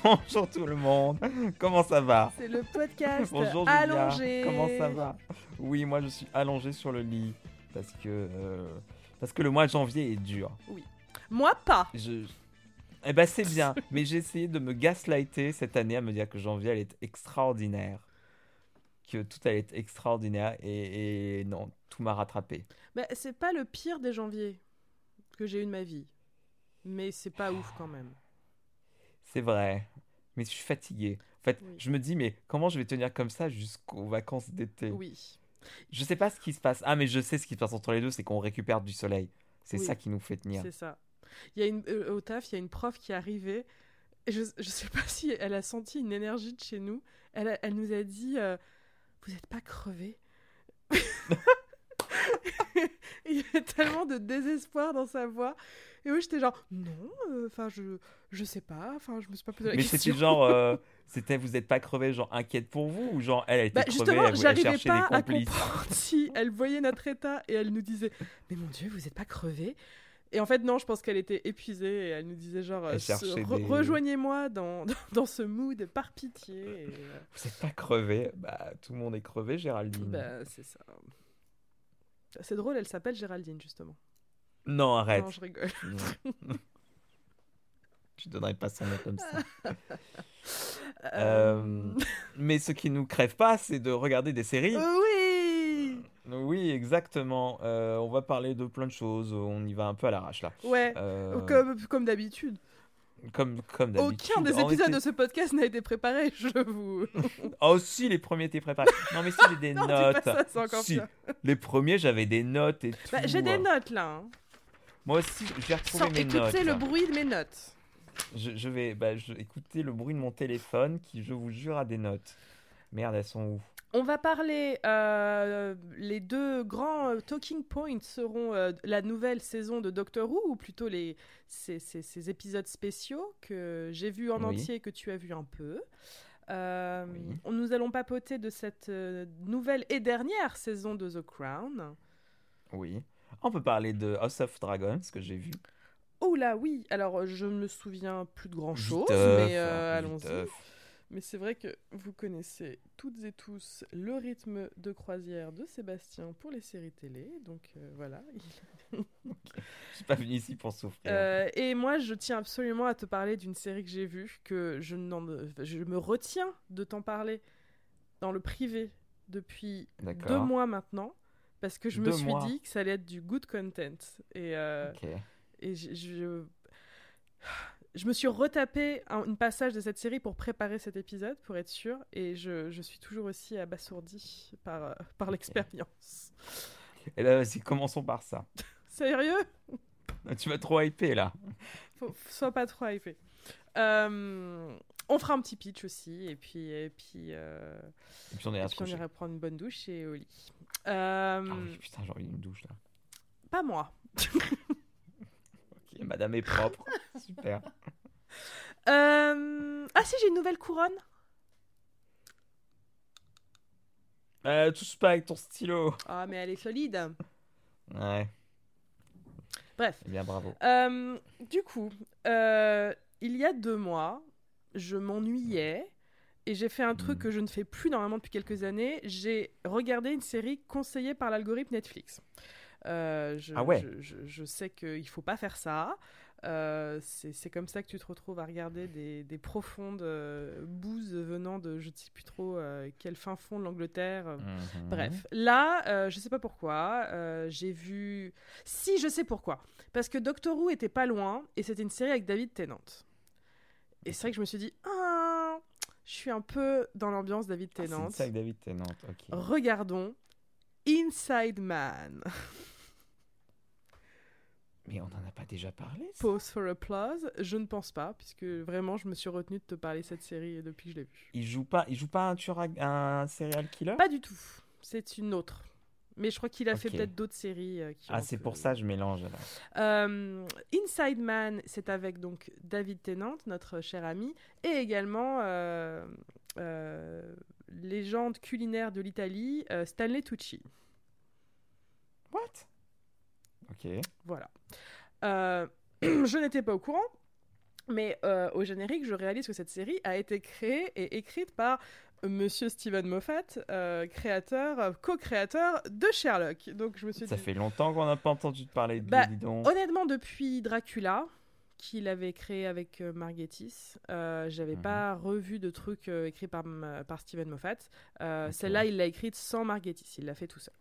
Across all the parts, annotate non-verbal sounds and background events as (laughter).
(laughs) Bonjour tout le monde. Comment ça va? C'est le podcast Bonjour Julia. allongé. Comment ça va? Oui, moi je suis allongé sur le lit parce que euh, parce que le mois de janvier est dur. Moi pas. Je Eh ben c'est bien, (laughs) mais j'ai essayé de me gaslighter cette année à me dire que janvier allait être extraordinaire. Que tout allait être extraordinaire et, et non, tout m'a rattrapé. Bah, c'est pas le pire des janvier que j'ai eu de ma vie. Mais c'est pas ouf quand même. C'est vrai, mais je suis fatigué. En fait, Oui. je me dis mais comment je vais tenir comme ça jusqu'aux vacances d'été? Oui. Je sais pas ce qui se passe. Ah, mais je sais ce qui se passe entre les deux, c'est qu'on récupère du soleil. C'est Oui. ça qui nous fait tenir. C'est ça. Il y a une, euh, au taf, il y a une prof qui est arrivée. Et je, je sais pas (laughs) si elle a senti une énergie de chez nous. Elle, a- elle nous a dit euh, Vous n'êtes pas crevés (laughs) (laughs) Il y avait tellement de désespoir dans sa voix. Et moi, j'étais genre Non, euh, enfin, je, je sais pas. Enfin, je me suis pas posé la Mais c'était genre, euh, (laughs) c'était vous êtes pas crevé, genre inquiète pour vous ou genre elle, elle était Bah, crevée, elle voulait chercher pas des à complices. comprendre si elle voyait notre état et elle nous disait Mais mon Dieu, vous êtes pas crevés Et en fait, non, je pense qu'elle était épuisée et elle nous disait genre euh, re- des- Rejoignez-moi (laughs) dans, dans ce mood par pitié. Et, Vous êtes pas crevé Bah tout le monde est crevé, Géraldine. bah, c'est ça. C'est drôle, elle s'appelle Géraldine, justement. Non, arrête. Non, je rigole. Non. (laughs) tu donnerais pas son nom comme ça. (laughs) Euh, Euh, Mais ce qui nous crève pas, c'est de regarder des séries. Oui Oui, exactement. Euh, on va parler de plein de choses. On y va un peu à l'arrache là. Ouais, Euh, comme, comme d'habitude. comme, comme d'habitude. Aucun des épisodes était- de ce podcast n'a été préparé, je vous. (laughs) Oh si, les premiers étaient préparés. Non mais si, j'ai des non, notes. pas ça, encore Si. Les premiers, j'avais des notes et tout. Bah, J'ai des notes là. hein. Moi aussi, j'ai retrouvé Sans mes écouter notes. le bruit de mes notes. Je, je vais bah, je, écouter le bruit de mon téléphone qui, je vous jure, a des notes. Merde, elles sont où? On va parler, euh, les deux grands euh, talking points seront euh, la nouvelle saison de Doctor Who, ou plutôt les, ces, ces- ces épisodes spéciaux que j'ai vus en Oui. entier et que tu as vu un peu. Oui. on- Nous allons papoter de cette nouvelle et dernière saison de The Crown. Oui. On peut parler de House of Dragons, que j'ai vu. Oh là oui, alors euh, je me souviens plus de grand chose, Viteuf, mais euh, hein, allons-y. Mais c'est vrai que vous connaissez toutes et tous le rythme de croisière de Sébastien pour les séries télé. Donc euh, voilà. (laughs) Je suis pas venu ici pour souffrir. Euh, et moi, je tiens absolument à te parler d'une série que j'ai vue, que je, me retiens de t'en parler dans le privé depuis deux mois maintenant. Parce que je me suis mois. dit que ça allait être du good content. Et, euh, et je, je, je me suis retapé un, une passage de cette série pour préparer cet épisode, pour être sûr, et je, je suis toujours aussi abasourdi par, euh, par l'expérience. Et là, vas-y, commençons par ça. (laughs) Sérieux? Tu m'as trop hypé là. Faut, sois pas trop hypé. Euh, on fera un petit pitch aussi, et puis, et puis, euh, Et puis on et puis ira prendre une bonne douche et au lit. Euh, Ah oui, putain, j'ai envie d'une douche là. Pas moi. Ok, madame est propre. (laughs) Super. Euh, Ah si, j'ai une nouvelle couronne. Euh, touche pas avec ton stylo. Ah, mais elle est solide. Ouais, Bref. eh bien bravo. Euh, du coup, euh, il y a deux mois, je m'ennuyais et j'ai fait un truc Mhm. que je ne fais plus normalement depuis quelques années. J'ai regardé une série conseillée par l'algorithme Netflix. Euh, je, Ah ouais. je, je- je sais qu'il faut pas faire ça. Euh, c'est comme ça que tu te retrouves à regarder des, des profondes euh, bouses venant de je ne sais plus trop quel fin fond de l'Angleterre. Mhm. Bref, là, je sais pas pourquoi, j'ai vu. Si, je sais pourquoi. Parce que Doctor Who était pas loin et c'était une série avec David Tennant. Et c'est vrai que je me suis dit, ah, je suis un peu dans l'ambiance David Ah, c'est Tennant. ça avec David Tennant, ok. Regardons Inside Man. (laughs) Mais on en a pas déjà parlé ça Pause for applause. Je ne pense pas, puisque vraiment, je me suis retenue de te parler de cette série depuis que je l'ai vue. Il joue pas, il joue pas un tueur, un serial killer? Pas du tout. C'est une autre. Mais je crois qu'il a fait peut-être d'autres séries. euh, qui Ah, c'est pour ça que je mélange. Euh, Inside Man, c'est avec donc David Tennant, notre cher ami, et également euh, euh, légende culinaire de l'Italie, euh, Stanley Tucci. What? Ok. Voilà. Euh, (clears throat) je n'étais pas au courant. Mais euh, au générique, je réalise que cette série a été créée et écrite par Monsieur Steven Moffat, euh, créateur, euh, co-créateur de Sherlock. Donc je me suis Ça dit, fait longtemps qu'on n'a pas entendu parler de Bah, lui, dis donc. honnêtement, depuis Dracula, qu'il avait créé avec euh, Marguerite, euh, j'avais Mhm. pas revu de trucs euh, écrits par, par Steven Moffat. Celle-là, il l'a écrite sans Marguerite, il l'a fait tout seul.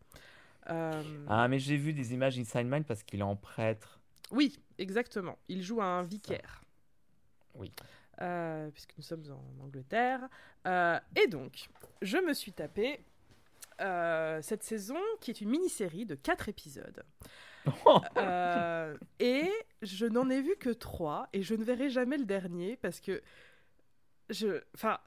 Ah, mais j'ai vu des images Inside Mind parce qu'il est en prêtre. Oui, exactement. Il joue un vicaire. Oui. Euh, puisque nous sommes en Angleterre. Euh, et donc, je me suis tapé euh, cette saison qui est une mini-série de 4 épisodes. (laughs) Et je n'en ai vu que 3 et je ne verrai jamais le dernier parce que je. Enfin.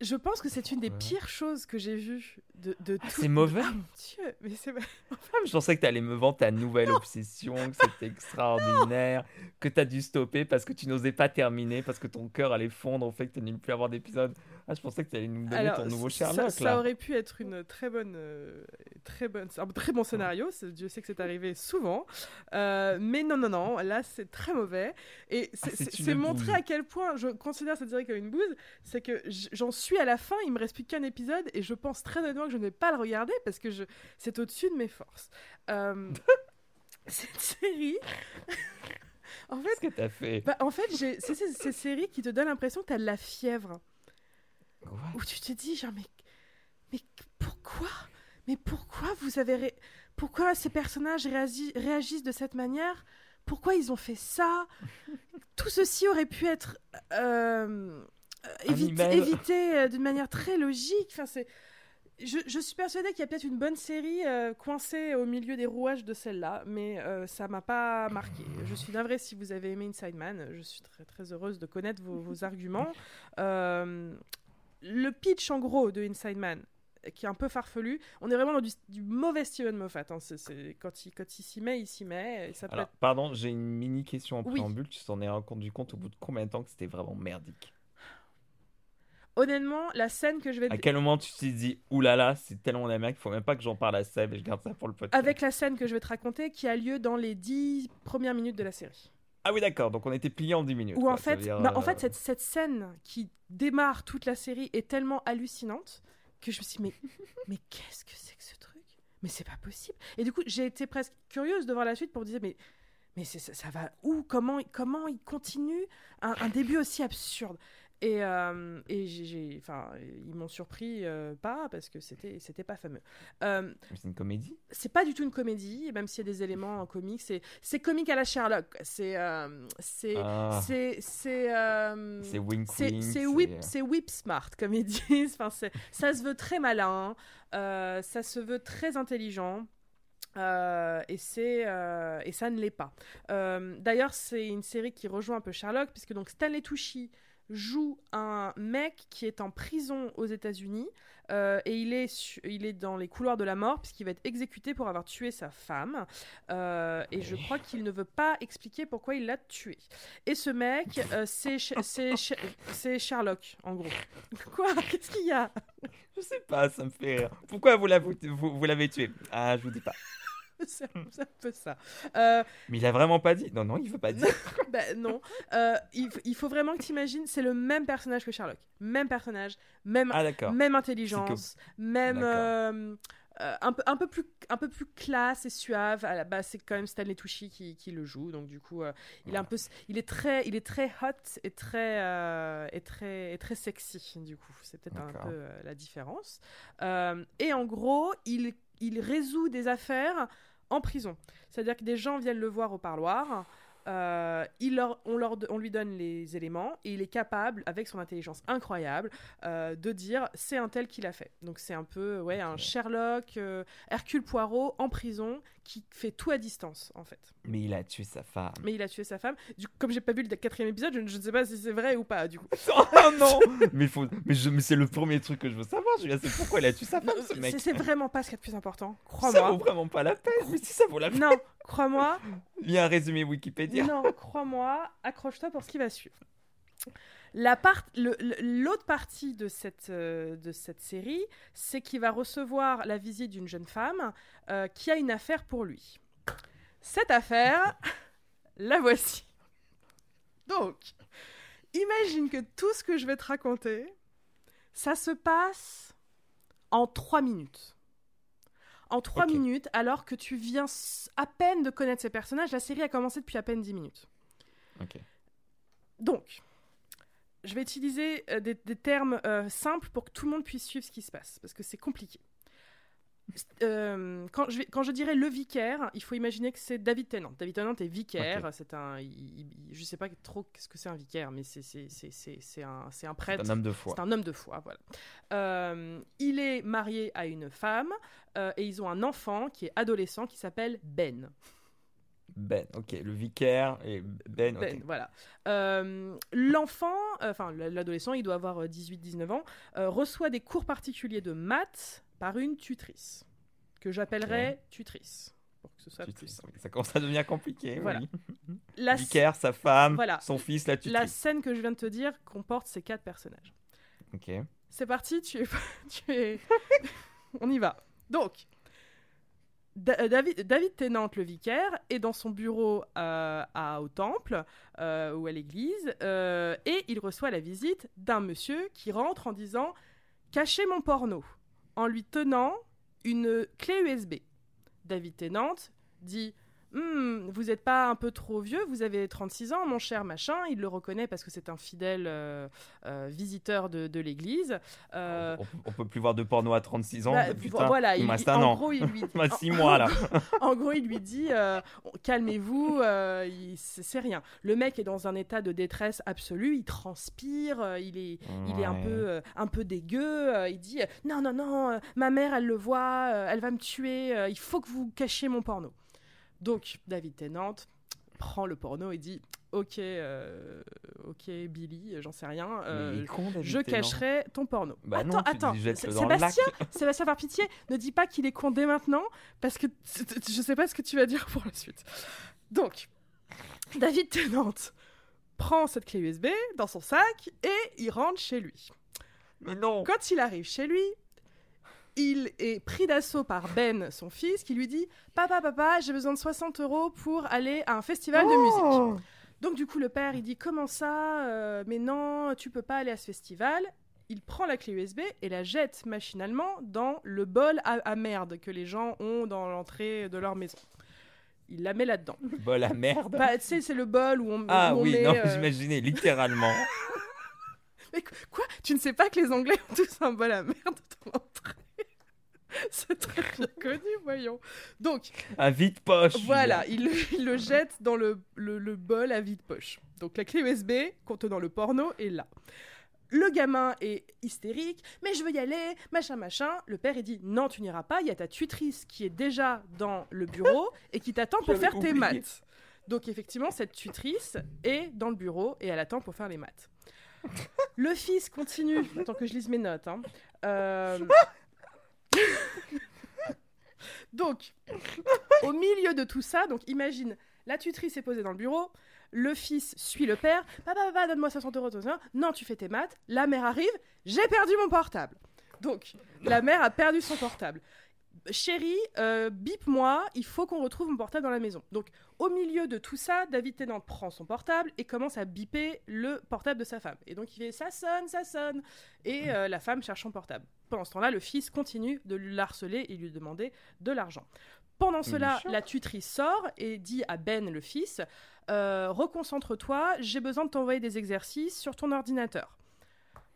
Je pense que c'est une des pires choses que j'ai vues de, de Ah, tout- c'est mauvais Ah mon dieu, mais c'est (laughs) Ah, Je pensais que tu allais me vendre ta nouvelle obsession, que c'était extraordinaire, que tu as dû stopper parce que tu n'osais pas terminer, parce que ton cœur allait fondre au fait que tu n'allais plus avoir d'épisode. Ah, je pensais que tu allais nous donner ton nouveau ça- Sherlock ça, là. aurait pu être une très bonne, euh, très bonne, un très bon scénario. Dieu sait que c'est arrivé souvent, Euh, mais non, non, non. Là, c'est très mauvais. Et c'est Ah, c'est c'est montrer à quel point je considère cette série comme une bouse. C'est que j'en suis à la fin. Il me reste plus qu'un épisode et je pense très honnêtement que je ne vais pas le regarder parce que je, c'est au-dessus de mes forces. Euh, (laughs) cette série. (laughs) en fait, que as fait? bah, en fait, c'est ces séries qui te donnent l'impression que tu as de la fièvre Quoi? Où tu te dis genre mais mais pourquoi? Mais pourquoi vous avez ré- pourquoi ces personnages réagi- réagissent de cette manière? Pourquoi ils ont fait ça? (laughs) Tout ceci aurait pu être euh, euh, évité, euh, d'une manière très logique enfin c'est je, je suis persuadée qu'il y a peut-être une bonne série euh, coincée au milieu des rouages de celle-là, mais euh, ça m'a pas marqué. Je suis navrée si vous avez aimé Inside Man. Je suis très très heureuse de connaître vos, vos arguments. (laughs) Euh, le pitch en gros de Inside Man, qui est un peu farfelu, on est vraiment dans du, du mauvais Steven Moffat. hein. C'est- c'est- quand il quand il s'y met, il s'y met. Et ça peut Alors, être- pardon, j'ai une mini question en Oui. préambule. Tu t'en es rendu compte au bout de combien de temps que c'était vraiment merdique? Honnêtement, la scène que je vais À quel moment tu t'es dit, oulala, c'est tellement la merde qu'il faut même pas que j'en parle à Seb et je garde ça pour le podcast avec la scène que je vais te raconter, qui a lieu dans les dix premières minutes de la série. Ah oui, d'accord, donc on était plié en 10 minutes. Quoi, en fait, dire, bah, en euh, fait cette, cette scène qui démarre toute la série est tellement hallucinante que je me suis dit, mais, (laughs) mais qu'est-ce que c'est que ce truc? Mais c'est pas possible. Et du coup, j'ai été presque curieuse de voir la suite pour me dire, mais, mais ça, ça va où? Comment, comment il continue? Un, un début aussi absurde et, euh, et j'ai- enfin, ils m'ont surpris euh, pas parce que c'était, c'était pas fameux. Euh, C'est une comédie? c'est pas du tout une comédie, même s'il y a des éléments en comique. C'est, c'est comique à la Sherlock. C'est, c'est, Ah, c'est, c'est, euh, c'est wink c'est, wink. c'est whip, c'est whip smart, comme ils disent. Enfin, c'est, ça se veut très malin, ça se veut très intelligent. euh, et c'est euh, et ça ne l'est pas. Euh, D'ailleurs, c'est une série qui rejoint un peu Sherlock, puisque donc Stanley Tucci joue un mec qui est en prison aux États-Unis euh, et il est il est dans les couloirs de la mort puisqu'il va être exécuté pour avoir tué sa femme Euh, et je crois qu'il ne veut pas expliquer pourquoi il l'a tué. Et ce mec, euh, c'est Sh- c'est Sh- c'est Sherlock en gros. (laughs) Quoi? Qu'est-ce qu'il y a? Je sais pas, ça me fait rire. Pourquoi vous l'avez, vous, vous tué? Ah, je vous dis pas. (laughs) C'est un c'est un peu ça. Euh, Mais il a vraiment pas dit. Non, non, il veut pas dire. (laughs) bah, non. Euh, il, il faut vraiment que tu imagines, c'est le même personnage que Sherlock. Même personnage, même, Ah, même intelligence, même euh, un, peu, un, peu plus, un peu plus classe et suave. À la base, c'est quand même Stanley Tucci qui, qui le joue. Donc, du coup, il, est un peu, il, est très, il est très hot et très, et très, et très sexy. Du coup, c'est peut-être un peu la différence. Et en gros, il, il résout des affaires en prison. C'est-à-dire que des gens viennent le voir au parloir. Euh, il leur, on, leur, on lui donne les éléments et il est capable, avec son intelligence incroyable, euh, de dire c'est un tel qui l'a fait. Donc c'est un peu ouais, un. Sherlock, euh, Hercule Poirot en prison qui fait tout à distance en fait. Mais il a tué sa femme. Mais il a tué sa femme. Du, comme j'ai pas vu le quatrième épisode, je, ne- je ne sais pas si c'est vrai ou pas du coup. (laughs) Oh non (laughs) (laughs) Mais, faut... mais, mais c'est le premier truc que je veux savoir, Julia. C'est pourquoi il a tué sa Non, femme, ce mec? c'est vraiment pas ce qu'il y a de plus important. Ça vaut Crois-moi. vraiment pas la peine. Mais si ça vaut la peine. Non, crois-moi, Il y a un résumé Wikipédia. Non, crois-moi, accroche-toi pour ce qui va suivre. La part, l'autre partie de cette, euh, de cette série, c'est qu'il va recevoir la visite d'une jeune femme euh, qui a une affaire pour lui. Cette affaire, (laughs) la voici. Donc, imagine que tout ce que je vais te raconter, ça se passe en trois minutes. En trois Ok. minutes, alors que tu viens à peine de connaître ces personnages, la série a commencé depuis à peine 10 minutes. Donc, je vais utiliser euh, des, des termes euh, simples pour que tout le monde puisse suivre ce qui se passe, parce que c'est compliqué. Euh, quand, je quand je dirais le vicaire, il faut imaginer que c'est David Tennant. David Tennant est vicaire, c'est un, il- il- je sais pas trop ce que c'est un vicaire, mais c'est c'est- c'est- c'est- c'est un, c'est un C'est prêtre. un homme de foi. C'est un homme de foi, voilà. Euh, il est marié à une femme euh, et ils ont un enfant qui est adolescent qui s'appelle Ben. Ben, ok. Le vicaire et Ben. Ben, voilà. Euh, L'enfant, euh, enfin l'adolescent, il doit avoir 18-19 ans, reçoit des cours particuliers de maths par une tutrice, que j'appellerais tutrice, pour que ce soit plus simple. Ça commence à devenir compliqué. Voilà. oui. (laughs) La, Vicaire, sa femme, Voilà. son fils, la la tutrice. scène que je viens de te dire comporte ces quatre personnages. Ok. C'est parti, tu es... (laughs) tu es... (laughs) On y va. Donc, Da- David, David Tennant, le vicaire, est dans son bureau euh, au temple euh, ou à l'église euh, et il reçoit la visite d'un monsieur qui rentre en disant Cachez mon porno en lui tenant une clé USB. David Tennant dit Hmm, Vous n'êtes pas un peu trop vieux, vous avez 36 ans, mon cher machin. Il le reconnaît parce que c'est un fidèle euh, euh, visiteur de, de l'église. Euh, On, on peut plus voir de porno à 36 ans. bah, putain, voilà, il en an. gros, il lui (laughs) reste en- 6 mois là. (laughs) en gros, il lui dit calmez-vous, c'est rien. Le mec est dans un état de détresse absolue, il transpire, il est, il est un peu, un peu dégueu. il dit non, non, non, ma mère, elle le voit, elle va me tuer. il faut que vous cachiez mon porno. Donc David Tennant prend le porno et dit ok, euh, ok Billy, j'en sais rien. euh, Mais il est con, David je Tennant. cacherai ton porno. Bah attends, non, attends. Sébastien, Sébastien, par pitié, ne dis pas qu'il est con dès maintenant, parce que je sais pas ce que tu vas dire pour la suite. Donc, David Tennant prend cette clé USB dans son sac et il rentre chez lui. Mais non. Quand il arrive chez lui, il est pris d'assaut par Ben, son fils, qui lui dit Papa, papa, j'ai besoin de 60 euros pour aller à un festival de Oh musique. Donc du coup le père il dit comment ça Euh, mais non tu peux pas aller à ce festival il prend la clé USB et la jette machinalement dans le bol à, à merde que les gens ont dans l'entrée de leur maison il la met là-dedans Bah la merde. bah, tu sais c'est le bol où on, ah où on oui, met, non, euh, j'imaginais littéralement. (laughs) mais qu- quoi? Tu ne sais pas que les anglais ont tous un bol à merde dans l'entrée? (laughs) c'est très (laughs) bien connu voyons donc Un vide-poche. Voilà, il le, il le jette dans le, le- le bol à vide poche. Donc la clé USB contenant le porno est là. Le gamin est hystérique, mais je veux y aller, machin, machin. Le père, il dit non, tu n'iras pas, il y a ta tutrice qui est déjà dans le bureau (laughs) et qui t'attend pour faire tes maths. Donc effectivement, cette tutrice est dans le bureau et elle attend pour faire les maths. Le fils continue, attends que je lise mes notes. hein. Euh, (laughs) donc, au milieu de tout ça, donc imagine, la tutrice est posée dans le bureau, le fils suit le père, papa, papa, donne-moi 60 euros, non, tu fais tes maths, la mère arrive, j'ai perdu mon portable. Donc, la mère a perdu son portable. Chérie, euh, bip-moi, il faut qu'on retrouve mon portable dans la maison. Donc, au milieu de tout ça, David Tennant prend son portable et commence à biper le portable de sa femme. Et donc, il fait ça sonne, ça sonne. Et euh, la femme cherche son portable. Pendant ce temps-là, le fils continue de l'harceler et lui demander de l'argent. Pendant cela, Méchant. la tutrice sort et dit à Ben, le fils, euh, Reconcentre-toi, j'ai besoin de t'envoyer des exercices sur ton ordinateur.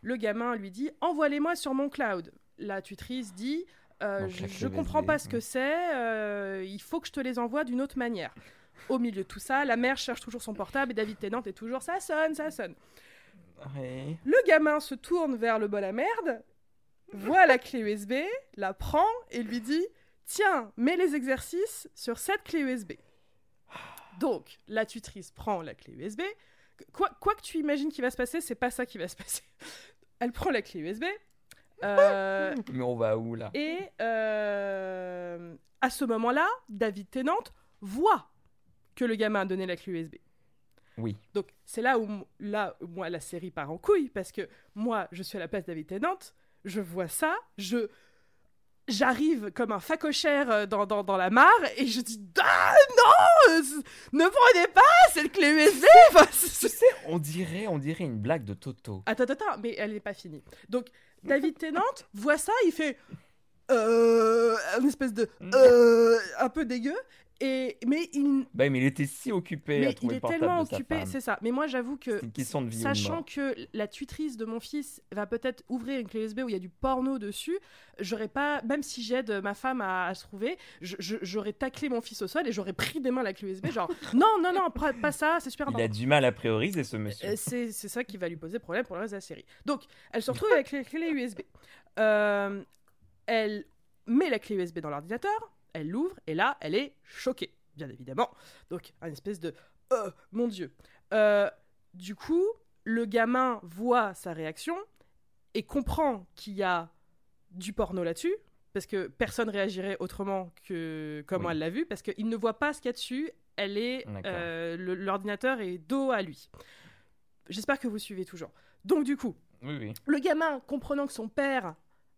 Le gamin lui dit Envoie-les-moi sur mon cloud. La tutrice dit Euh, Je clé comprends pas ce que c'est, euh, il faut que je te les envoie d'une autre manière. Au milieu de tout ça, la mère cherche toujours son portable et David Tennant est toujours Ça sonne, ça sonne. Ouais. Le gamin se tourne vers le bol à merde, voit la clé USB, la prend et lui dit Tiens, mets les exercices sur cette clé USB. Donc, la tutrice prend la clé USB. Quoi, quoi que tu imagines qui va se passer, c'est pas ça qui va se passer. (laughs) Elle prend la clé USB. euh, Mais on va où là? et euh, à ce moment-là, David Tennant voit que le gamin a donné la clé USB. Oui. Donc c'est là où là où moi la série part en couille parce que moi je suis à la place de David Tennant, je vois ça, je j'arrive comme un facochère euh, dans, dans, dans, la mare et je dis ah non ne prenez pas cette clé USB (laughs) tu sais on dirait on dirait une blague de Toto. Attends attends mais elle n'est pas finie. Donc (laughs) David Tennant voit ça il fait euh, une espèce de euh, un peu dégueu et, mais il. Bah, mais il était si occupé mais à trouver il est tellement occupé, c'est ça. Mais moi, j'avoue que. de sachant que la tutrice de mon fils va peut-être ouvrir une clé USB où il y a du porno dessus, j'aurais pas. Même si j'aide ma femme à, se trouver, j'aurais taclé mon fils au sol et j'aurais pris des mains la clé USB. Genre, (laughs) non, non, non, pas ça, c'est super important. Il a du mal à prioriser ce monsieur. Euh, c'est ça qui va lui poser problème pour le reste de la série. Donc, elle se (laughs) retrouve avec les clés USB. Euh, elle met la clé USB dans l'ordinateur elle l'ouvre et là, elle est choquée, bien évidemment. Donc, un espèce de oh, mon Dieu. Euh, du coup, le gamin voit sa réaction et comprend qu'il y a du porno là-dessus, parce que personne réagirait autrement que comment elle l'a vu, parce qu'il ne voit pas ce qu'il y a dessus. Elle est, euh, l'ordinateur est dos à lui. J'espère que vous suivez toujours. Donc du coup, le gamin, comprenant que son père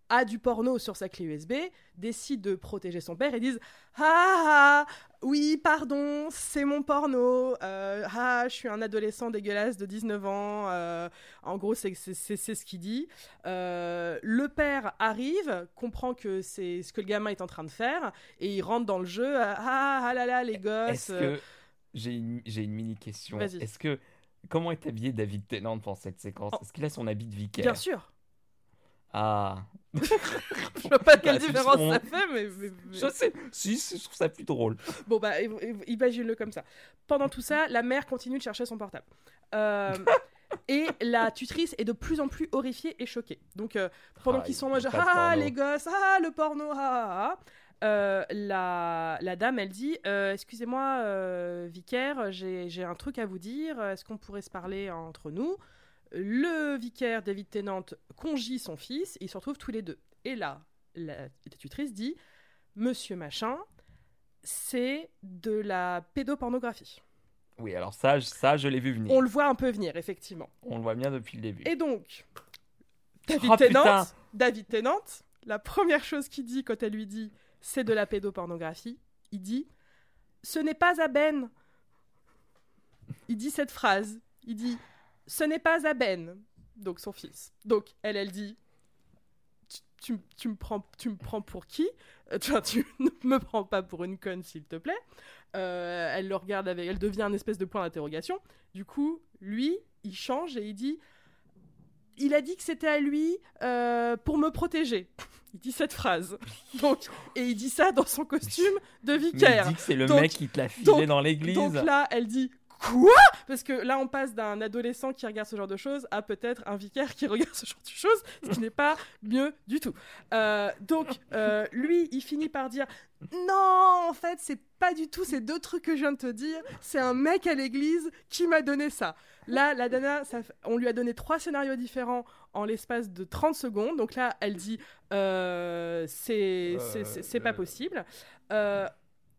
a du porno sur sa clé USB, décide de protéger son père et disent Ah, ah oui, pardon, c'est mon porno. Euh, ah, je suis un adolescent dégueulasse de 19 ans. Euh, en gros, c'est ce qu'il dit. Euh, le père arrive, comprend que c'est ce que le gamin est en train de faire et il rentre dans le jeu. Ah, ah là là, les gosses. J'ai une, une mini question. Est-ce que. Comment est habillé David Tennant pendant cette séquence? Oh. Est-ce qu'il a son habit de vicaire? Bien sûr. Ah. (laughs) je vois pas quelle bah, différence ça fait, mais, Je sais, si, je trouve ça plus drôle. Bon, bah, imagine-le comme ça. Pendant tout ça, la mère continue de chercher son portable. Euh, et la tutrice est de plus en plus horrifiée et choquée. Donc, euh, pendant ah, qu'ils sont en mode Ah, les gosses, ah, le porno, ah, ah, ah euh, la, la, dame, elle dit Excusez-moi, vicaire, j'ai un truc à vous dire. Est-ce qu'on pourrait se parler entre nous? Le vicaire David Tennant congie son fils, et ils se retrouvent tous les deux. Et là, la tutrice dit Monsieur Machin, c'est de la pédopornographie. Oui, alors ça, ça je l'ai vu venir. On le voit un peu venir, effectivement. On le voit bien depuis le début. Et donc, David, oh, Tennant, David Tennant, la première chose qu'il dit quand elle lui dit c'est de la pédopornographie, il dit ce n'est pas à Ben. Il dit cette phrase. Il dit ce n'est pas à Ben, donc son fils. Donc elle, elle dit, tu, tu, me, prends, tu me prends pour qui? Euh, tu, tu (laughs) ne me prends pas pour une conne, s'il te plaît. Euh, elle le regarde avec, elle devient un espèce de point d'interrogation. Du coup, lui, il change et il dit, il a dit que c'était à lui euh, pour me protéger. (laughs) Il dit cette phrase. (laughs) Donc, et il dit ça dans son costume de vicaire. il dit que c'est le mec qui te l'a filé dans l'église. Donc là, elle dit Quoi? Parce que là, on passe d'un adolescent qui regarde ce genre de choses à peut-être un vicaire qui (laughs) regarde ce genre de choses, ce qui n'est pas mieux du tout. Euh, donc, euh, lui, il finit par dire Non, en fait, c'est pas du tout ces deux trucs que je viens de te dire. C'est un mec à l'église qui m'a donné ça. Là, la Dana, on lui a donné trois scénarios différents en l'espace de 30 secondes. Donc là, elle dit euh, C'est pas possible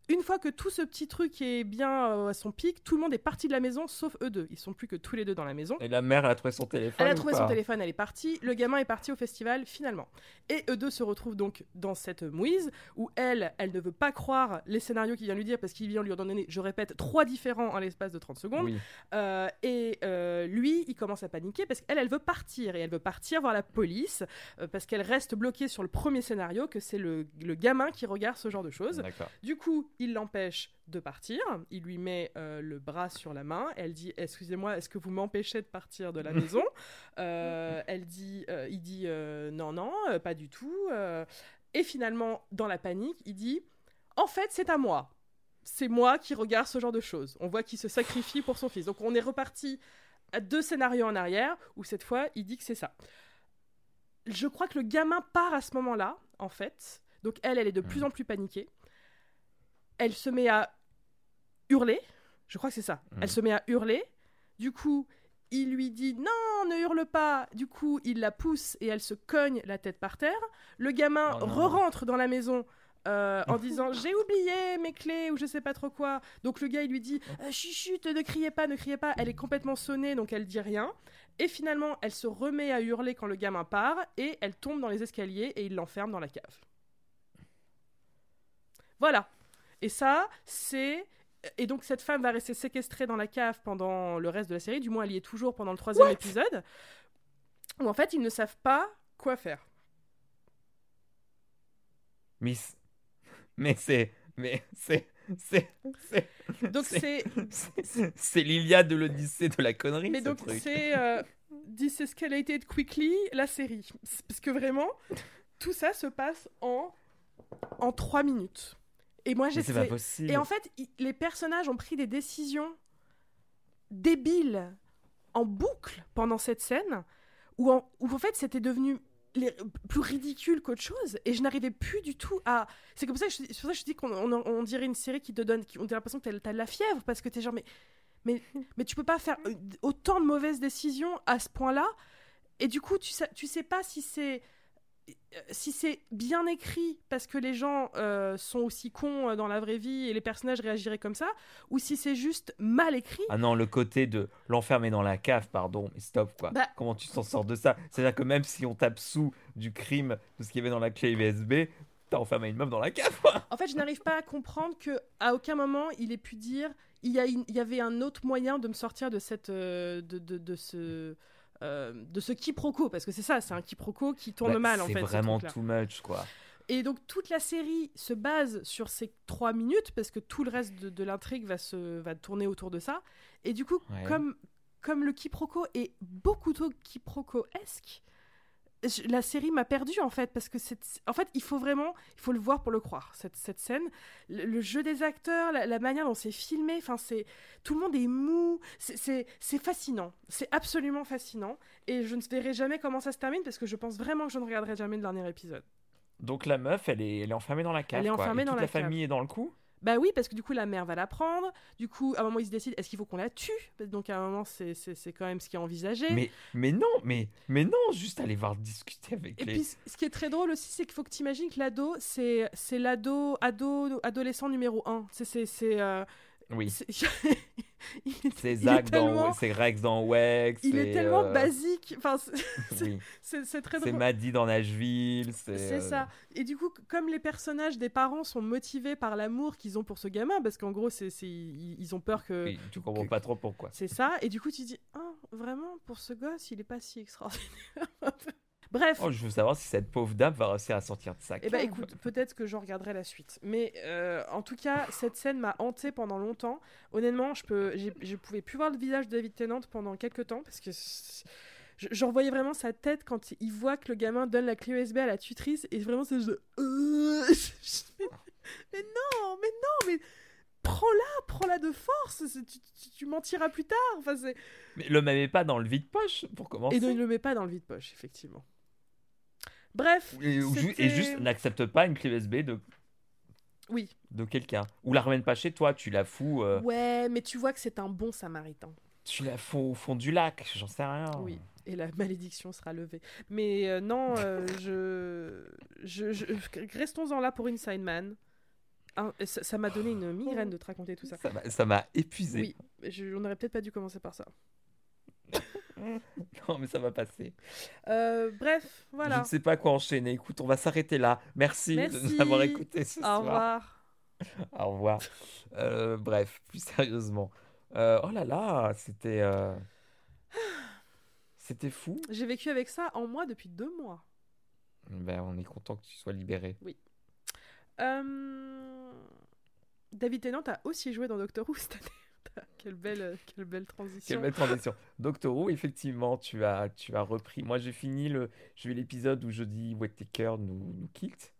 une fois que tout ce petit truc est bien euh, à son pic, tout le monde est parti de la maison sauf eux deux. Ils sont plus que tous les deux dans la maison. Et la mère, elle a trouvé son téléphone. Elle a trouvé son téléphone, elle est partie. Le gamin est parti au festival finalement. Et eux deux se retrouvent donc dans cette mouise où elle, elle ne veut pas croire les scénarios qu'il vient lui dire parce qu'il vient lui en donner, je répète, trois différents en l'espace de 30 secondes. Euh, et euh, lui, il commence à paniquer parce qu'elle, elle veut partir et elle veut partir voir la police parce qu'elle reste bloquée sur le premier scénario que c'est le, le gamin qui regarde ce genre de choses. Du coup, il l'empêche de partir. Il lui met euh, le bras sur la main. Elle dit Excusez-moi, est-ce que vous m'empêchez de partir de la (laughs) maison? Euh, Elle dit euh, Il dit Non, non, pas du tout. et finalement, dans la panique, il dit En fait, c'est à moi. C'est moi qui regarde ce genre de choses. On voit qu'il se sacrifie pour son fils. Donc, on est reparti à deux scénarios en arrière où cette fois, il dit que c'est ça. Je crois que le gamin part à ce moment-là, en fait. Donc, elle, elle est de plus en plus paniquée elle se met à hurler. Je crois que c'est ça. Elle mhm. se met à hurler. Du coup, il lui dit non, ne hurle pas. Du coup, il la pousse et elle se cogne la tête par terre. Le gamin oh re-rentre dans la maison. Euh, en (laughs) disant j'ai oublié mes clés ou je sais pas trop quoi. Donc le gars il lui dit euh, chuchute, ne criez pas, ne criez pas. Elle est complètement sonnée donc elle dit rien. Et finalement elle se remet à hurler quand le gamin part et elle tombe dans les escaliers et il l'enferme dans la cave. Voilà. Et ça, c'est. Et donc, cette femme va rester séquestrée dans la cave pendant le reste de la série. Du moins, elle y est toujours pendant le troisième épisode. Où en fait, ils ne savent pas quoi faire. Miss. Mais c'est. Mais c'est. C'est. Donc, c'est. C'est l'Iliade de l'Odyssée de la connerie. Mais donc, c'est. Euh, Escalated Quickly, la série. Parce que vraiment, tout ça se passe en. en trois minutes. Et moi, j'ai. Et en fait, les personnages ont pris des décisions débiles en boucle pendant cette scène où en, où en fait c'était devenu plus ridicule qu'autre chose et je n'arrivais plus du tout à c'est comme ça que je, pour ça que je dis qu'on on, dirait une série qui te donne qui, on a l'impression que t'as as de la fièvre parce que t'es genre mais mais mais tu peux pas faire euh, autant de mauvaises décisions à ce point là et du coup tu sais tu sais pas si c'est si c'est bien écrit parce que les gens euh, sont aussi cons euh, dans la vraie vie et les personnages réagiraient comme ça, ou si c'est juste mal écrit. Ah non, le côté de l'enfermer dans la cave, pardon, mais stop quoi. Bah Comment tu t'en sors de ça? C'est-à-dire que même si on tape sous du crime, de ce qu'il y avait dans la clé USB, t'as enfermé une meuf dans la cave quoi. En fait, je n'arrive pas à comprendre que à aucun moment il ait pu dire il y, a il y avait un autre moyen de me sortir de cette de, de, de ce euh, de ce quiproquo, parce que c'est ça, c'est un quiproquo qui tourne bah, mal en fait. C'est vraiment too much quoi. Et donc toute la série se base sur ces trois minutes parce que tout le reste de, l'intrigue va se va tourner autour de ça. Et du coup, comme comme le quiproquo est beaucoup trop quiproquo-esque, la série m'a perdu en fait parce que c'est en fait il faut vraiment il faut le voir pour le croire cette, cette scène. Le, jeu des acteurs la, manière dont c'est filmé enfin c'est tout le monde est mou c'est fascinant c'est absolument fascinant et je ne verrai jamais comment ça se termine parce que je pense vraiment que je ne regarderai jamais le dernier épisode. Donc la meuf elle est, elle est enfermée dans la cave elle est enfermée dans toute la, famille est dans le coup bah oui, parce que du coup, la mère va la prendre. Du coup, à un moment, ils se décident est-ce qu'il faut qu'on la tue? Donc, à un moment, c'est, quand même ce qui est envisagé. Mais, mais non, mais, mais non, juste aller voir discuter avec Et les. Et puis, ce qui est très drôle aussi, c'est qu'il faut que tu imagines que l'ado, c'est, c'est l'ado ado, adolescent numéro 1. C'est. c'est, c'est euh, Oui. c'est (laughs) Zach dans c'est Rex dans Wex. Il est tellement euh, basique. Enfin, c'est (laughs) très drôle. C'est Maddie dans Nashville. C'est euh, ça. Et du coup, comme les personnages des parents sont motivés par l'amour qu'ils ont pour ce gamin, parce qu'en gros, c'est ils ont peur que. Oui, tu comprends pas trop pourquoi. C'est ça. Et du coup, tu dis, oh, vraiment, pour ce gosse, il est pas si extraordinaire. (laughs) Bref. Oh, je veux savoir si cette pauvre dame va réussir à sortir de ça. Eh ben, écoute, peut-être que j'en regarderai la suite. Mais euh, en tout cas, cette scène m'a hanté pendant longtemps. Honnêtement, je peux, je pouvais plus voir le visage de David Tennant pendant quelques temps parce que je, revoyais vraiment sa tête quand il voit que le gamin donne la clé USB à la tutrice et vraiment c'est euh, (laughs) mais, non, mais non, mais prends-la, prends-la de force, tu, mentiras plus tard. Enfin, mais le met pas dans le vide-poche pour commencer. Et ne le met pas dans le vide-poche, effectivement. Bref. Et, juste n'accepte pas une clé USB de. Oui. De quelqu'un. Ou la ramène pas chez toi, tu la fous. Euh, ouais, mais tu vois que c'est un bon samaritain. Tu la fous au fond du lac, j'en sais rien. Oui, et la malédiction sera levée. Mais euh, non, euh, (laughs) je... je, Restons-en là pour Inside Man. ça m'a donné une migraine de te raconter tout ça. Ça m'a épuisé. Oui, je, on aurait peut-être pas dû commencer par ça. (laughs) (laughs) non, mais ça va passer. Euh, bref, voilà. Je ne sais pas quoi enchaîner. Écoute, on va s'arrêter là. Merci, de nous avoir écoutés ce Au revoir. (laughs) Au revoir. Euh, bref, plus sérieusement. Euh, oh là là, c'était. C'était fou. J'ai vécu avec ça en moi depuis deux mois. Ben, on est content que tu sois libéré. Oui. David Tennant a aussi joué dans Doctor Who cette année. (laughs) quelle, belle, quelle belle transition. Quelle belle transition. Doctor Who, effectivement, tu as, tu as repris. Moi, j'ai fini le, j'ai l'épisode où je dis Whittaker nous, nous quitte.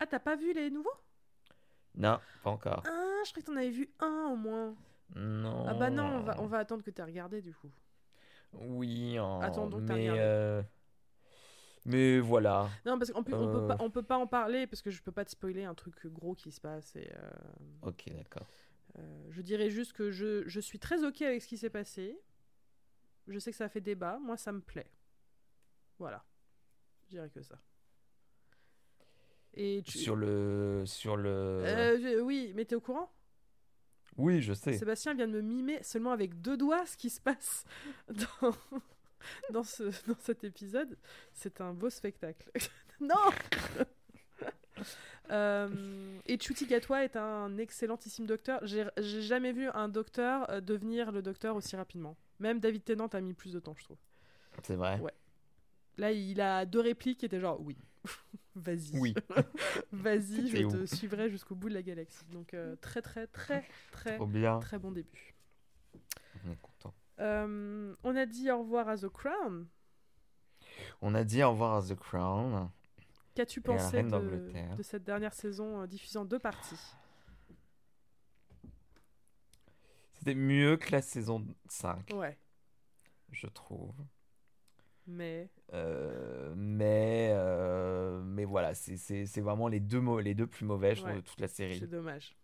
Ah, t'as pas vu les nouveaux? Non, pas encore. Ah, je croyais que t'en avais vu un au moins. Non. Ah bah non, on va, on va attendre que t'aies regardé du coup. Oui, en... Attends mais, euh... mais voilà. Non, parce qu'en plus, on, peut pas, on peut pas en parler parce que je peux pas te spoiler un truc gros qui se passe. Et, euh... Ok, d'accord. Euh, je dirais juste que je, je, suis très ok avec ce qui s'est passé. Je sais que ça a fait débat. Moi, ça me plaît. Voilà. Je dirais que ça. Et Sur le. Sur le... Euh, oui, mais t'es au courant? Oui, je sais. Sébastien vient de me mimer seulement avec deux doigts ce qui se passe dans, dans, ce, dans cet épisode. C'est un beau spectacle. (laughs) non (laughs) Euh, et Chuti Gatwa est un excellentissime docteur. J'ai jamais vu un docteur euh, devenir le docteur aussi rapidement. Même David Tennant a mis plus de temps, je trouve. C'est vrai. Ouais. Là, il a deux répliques qui étaient genre oui. (laughs) Vas-y. Oui. (laughs) Vas-y, je te suivrai jusqu'au bout de la galaxie. Donc euh, très très très très bien. très bon début. On est content. Euh, on a dit au revoir à The Crown. On a dit au revoir à The Crown. Qu'as-tu pensé de, cette dernière saison euh, diffusant deux parties? C'était mieux que la saison 5, Ouais, je trouve. mais Euh, mais, euh, mais voilà, c'est- vraiment les deux, les deux plus mauvais, je trouve, Ouais. de toute la série. c'est dommage.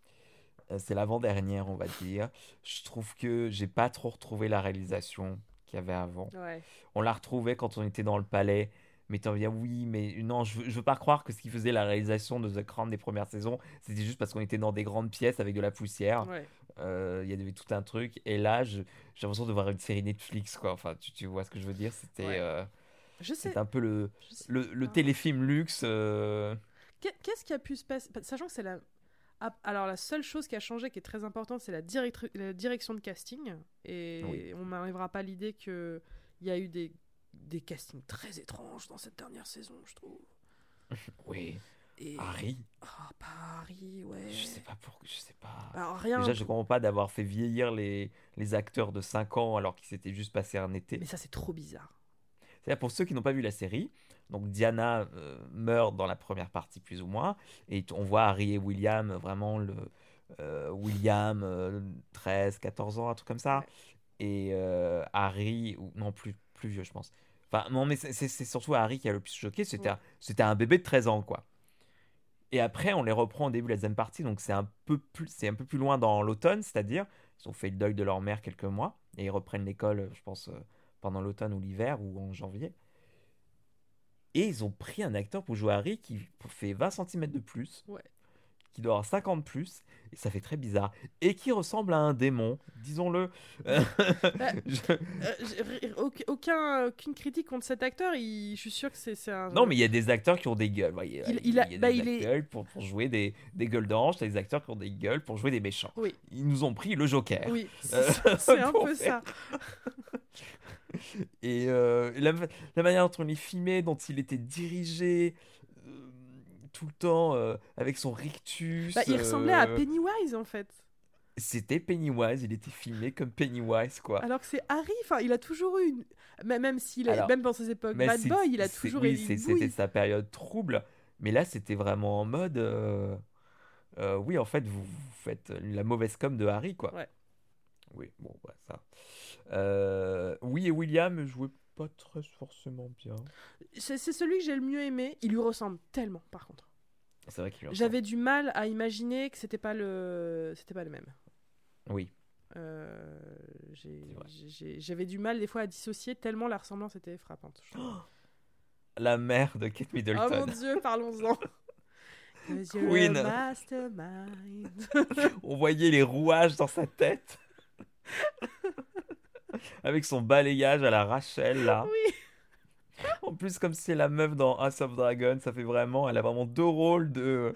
C'est l'avant-dernière, on va dire. Je trouve que j'ai pas trop retrouvé la réalisation qu'il y avait avant. Ouais. On la retrouvait quand on était dans le palais, mais t'en viens, oui, mais non, je veux, je veux pas croire que ce qui faisait la réalisation de The Crown des premières saisons, c'était juste parce qu'on était dans des grandes pièces avec de la poussière. Ouais. Euh, Il y avait tout un truc, et là, j'ai l'impression de voir une série Netflix, quoi. Enfin, tu, tu vois ce que je veux dire? C'était Ouais. euh, un peu le, le, téléfilm luxe. euh, Qu'est- Qu'est-ce qui a pu se passer? Sachant que c'est la. Ah, Alors, la seule chose qui a changé, qui est très importante, c'est la, la direction de casting. Et Oui. on n'arrivera pas à l'idée qu'il y a eu des, des castings très étranges dans cette dernière saison, je trouve. (laughs) Oui, Et... Harry, Ah, Paris, ouais. je sais pas pourquoi, je sais pas. Alors, rien. Déjà, je comprends pas d'avoir fait vieillir les, les acteurs de 5 ans alors qu'ils s'étaient juste passé un été. Mais ça, c'est trop bizarre. C'est-à-dire pour ceux qui n'ont pas vu la série, donc Diana euh, meurt dans la première partie plus ou moins, et on voit Harry et William, euh, vraiment le euh, William, euh, 13, 14 ans, un truc comme ça, et Harry, ou non plus, plus vieux je pense. Enfin non mais c'est- surtout Harry qui a le plus choqué, c'était Ouais. un, bébé de 13 ans quoi. Et après on les reprend au début de la deuxième partie, donc c'est un peu plus, c'est un peu plus loin dans l'automne, c'est-à-dire ils ont fait le deuil de leur mère quelques mois, et ils reprennent l'école, je pense, euh, pendant l'automne ou l'hiver ou en janvier. Et ils ont pris un acteur pour jouer Harry qui fait 20 cm de plus, Ouais. Qui doit avoir 50 de plus, et ça fait très bizarre, et qui ressemble à un démon, disons-le. Euh, (laughs) j'ai- auc- aucun, aucune critique contre cet acteur. Il... Je suis sûr que c'est un. Non, mais il y a des acteurs qui ont des gueules. Il Il- il y a- bah, des il est- pour, pour jouer des, des gueules d'ange, des acteurs qui ont des gueules pour jouer des méchants. Oui, Ils nous ont pris le Joker. oui, c'est (laughs) Euh, un peu faire- ça. (laughs) Et euh, la, la manière dont on est filmé, dont il était dirigé euh, tout le temps euh, avec son rictus. Bah, il ressemblait à euh, Pennywise en fait. C'était Pennywise, il était filmé comme Pennywise, quoi. Alors que c'est Harry, enfin, il a toujours eu une. Même, même s'il Alors, même dans ses époques bad boy, il a toujours oui, eu une c'était sa période trouble. Mais là, c'était vraiment en mode. euh, oui, en fait, vous, vous faites la mauvaise com de Harry, quoi. Ouais. Oui, bon, bah, ça. Oui, et William jouait pas très forcément bien. C'est c'est celui que j'ai le mieux aimé. Il lui ressemble tellement, par contre. C'est vrai qu'il lui J'avais du mal à imaginer que c'était pas le, c'était pas le même. Oui. Euh, J'avais du mal des fois à dissocier tellement la ressemblance était frappante. (gasps) La mère de Kate Oh mon Middleton. dieu, parlons-en. (laughs) Queen. mastermind. (laughs) On voyait les rouages dans sa tête. (laughs) Avec son balayage à la Rachel, là. Oui. En plus, comme c'est la meuf dans House of Dragon, ça fait vraiment, elle a vraiment deux rôles de,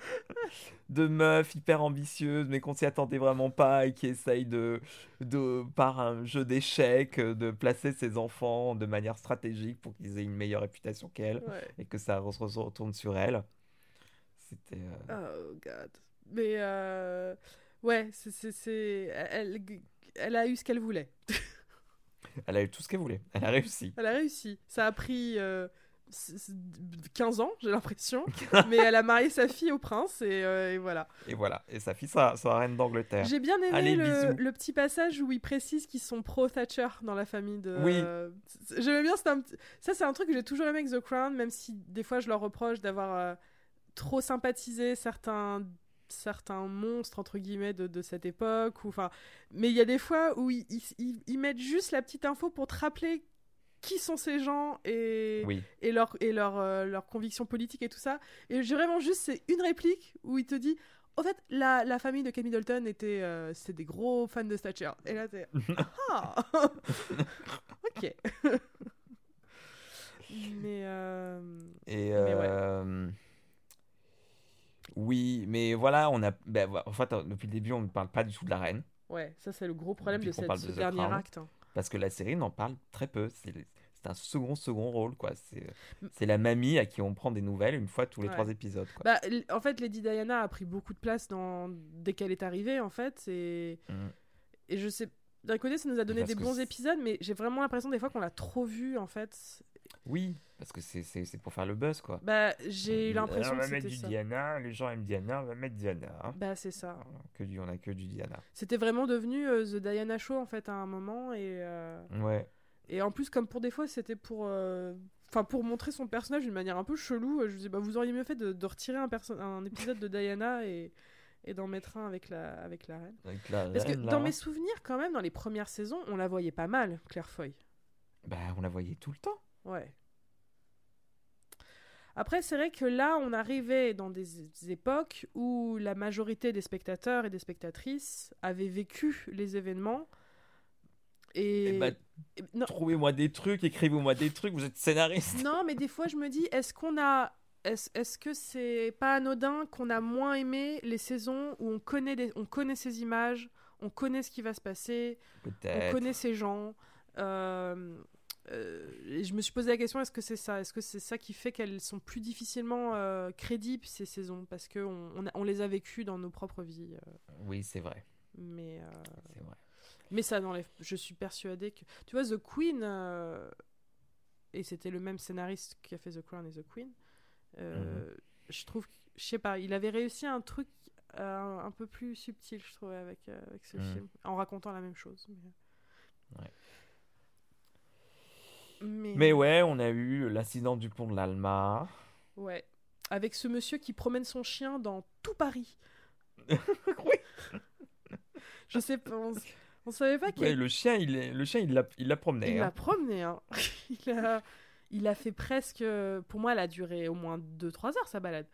de meuf hyper ambitieuse, mais qu'on s'y attendait vraiment pas et qui essaye de, de, par un jeu d'échecs, de placer ses enfants de manière stratégique pour qu'ils aient une meilleure réputation qu'elle Ouais. et que ça se retourne sur elle. C'était. euh, Oh god. Mais euh, ouais, c'est elle, elle a eu ce qu'elle voulait. (laughs) Elle a eu tout ce qu'elle voulait. Elle a réussi. Elle a réussi. Ça a pris euh, c- c- 15 ans, j'ai l'impression, (laughs) mais elle a marié sa fille au prince et, euh, et voilà. Et voilà. Et sa fille sera, sera reine d'Angleterre. J'ai bien aimé Allez, le, petit passage où ils précisent qu'ils sont pro Thatcher dans la famille de. Oui. C- J'aimais bien, c'était un petit- ça c'est un truc que j'ai toujours aimé avec The Crown, même si des fois je leur reproche d'avoir euh, trop sympathisé certains certains monstres entre guillemets de, de cette époque ou enfin mais il y a des fois où ils, ils- mettent juste la petite info pour te rappeler qui sont ces gens et, Oui. et leur et leur, euh, leurs convictions politiques et tout ça et j'ai vraiment juste c'est une réplique où il te dit en fait la, la famille de Kate Middleton était euh, c'est des gros fans de Thatcher et là t'es (laughs) ah ok (laughs) mais euh, Et Mais ouais. Oui, mais voilà, on a. Ben, en fait, depuis le début, on ne parle pas du tout de la reine. Ouais, ça c'est le gros problème Depuis de cette, ce de dernier Crown. acte. hein. Parce que la série n'en parle très peu. C'est c'est un second, second rôle, quoi. C'est la mamie à qui on prend des nouvelles une fois tous les Ouais. trois épisodes, quoi. Bah, en fait, Lady Diana a pris beaucoup de place dans... dès qu'elle est arrivée, en fait. Et, Mm. et je sais. D'un côté, ça nous a donné Parce des bons épisodes, mais j'ai vraiment l'impression des fois qu'on l'a trop vue, en fait. Oui, parce que c'est- pour faire le buzz, quoi. Bah, j'ai eu l'impression on que va mettre c'était du ça. Diana, les gens aiment Diana, on va mettre Diana. hein. Bah, c'est ça. Que du, on a que du Diana. C'était vraiment devenu euh, The Diana Show, en fait, à un moment. Et, euh, Ouais. et en plus, comme pour des fois, c'était pour. euh, Enfin, pour montrer son personnage d'une manière un peu chelou, je me disais, bah, vous auriez mieux fait de, de retirer un, un épisode de Diana et, et d'en mettre un avec la, avec la reine. Avec la Parce que là. dans mes souvenirs, quand même, dans les premières saisons, on la voyait pas mal, Claire Foy. Bah, on la voyait tout le temps. Ouais. Après, c'est vrai que là, on arrivait dans des époques où la majorité des spectateurs et des spectatrices avaient vécu les événements. Et. Eh bah, non, Trouvez-moi des trucs, écrivez-moi des trucs, vous êtes scénariste. non, mais des fois, je me dis, est-ce qu'on a. Est-ce est-ce que c'est pas anodin qu'on a moins aimé les saisons où on connaît, les- on connaît ces images, on connaît ce qui va se passer, on connaît ces gens. euh, et je me suis posé la question est-ce que c'est ça Est-ce que c'est ça qui fait qu'elles sont plus difficilement euh, crédibles ces saisons? Parce qu'on on, les a vécues dans nos propres vies. euh, Oui, c'est vrai. mais, euh, C'est vrai. mais ça n'enlève. Je suis persuadée que. Tu vois, The Queen. euh, et c'était le même scénariste qui a fait The Crown et The Queen. euh, Je trouve. Je sais pas, il avait réussi un truc euh, un peu plus subtil, je trouvais, avec, euh, avec ce Mhm. film. En racontant la même chose. Mais... Ouais. Mais... Mais ouais, on a eu l'incident du pont de l'Alma. Ouais. Avec ce monsieur qui promène son chien dans tout Paris. (laughs) oui. Je sais pas. On, on savait pas qu'il Ouais, le chien, il est- le chien, il l'a, il l'a promené. il hein. l'a promené. Hein. (laughs) il, a, il a fait presque. Pour moi, elle a duré au moins 2-3 heures sa balade.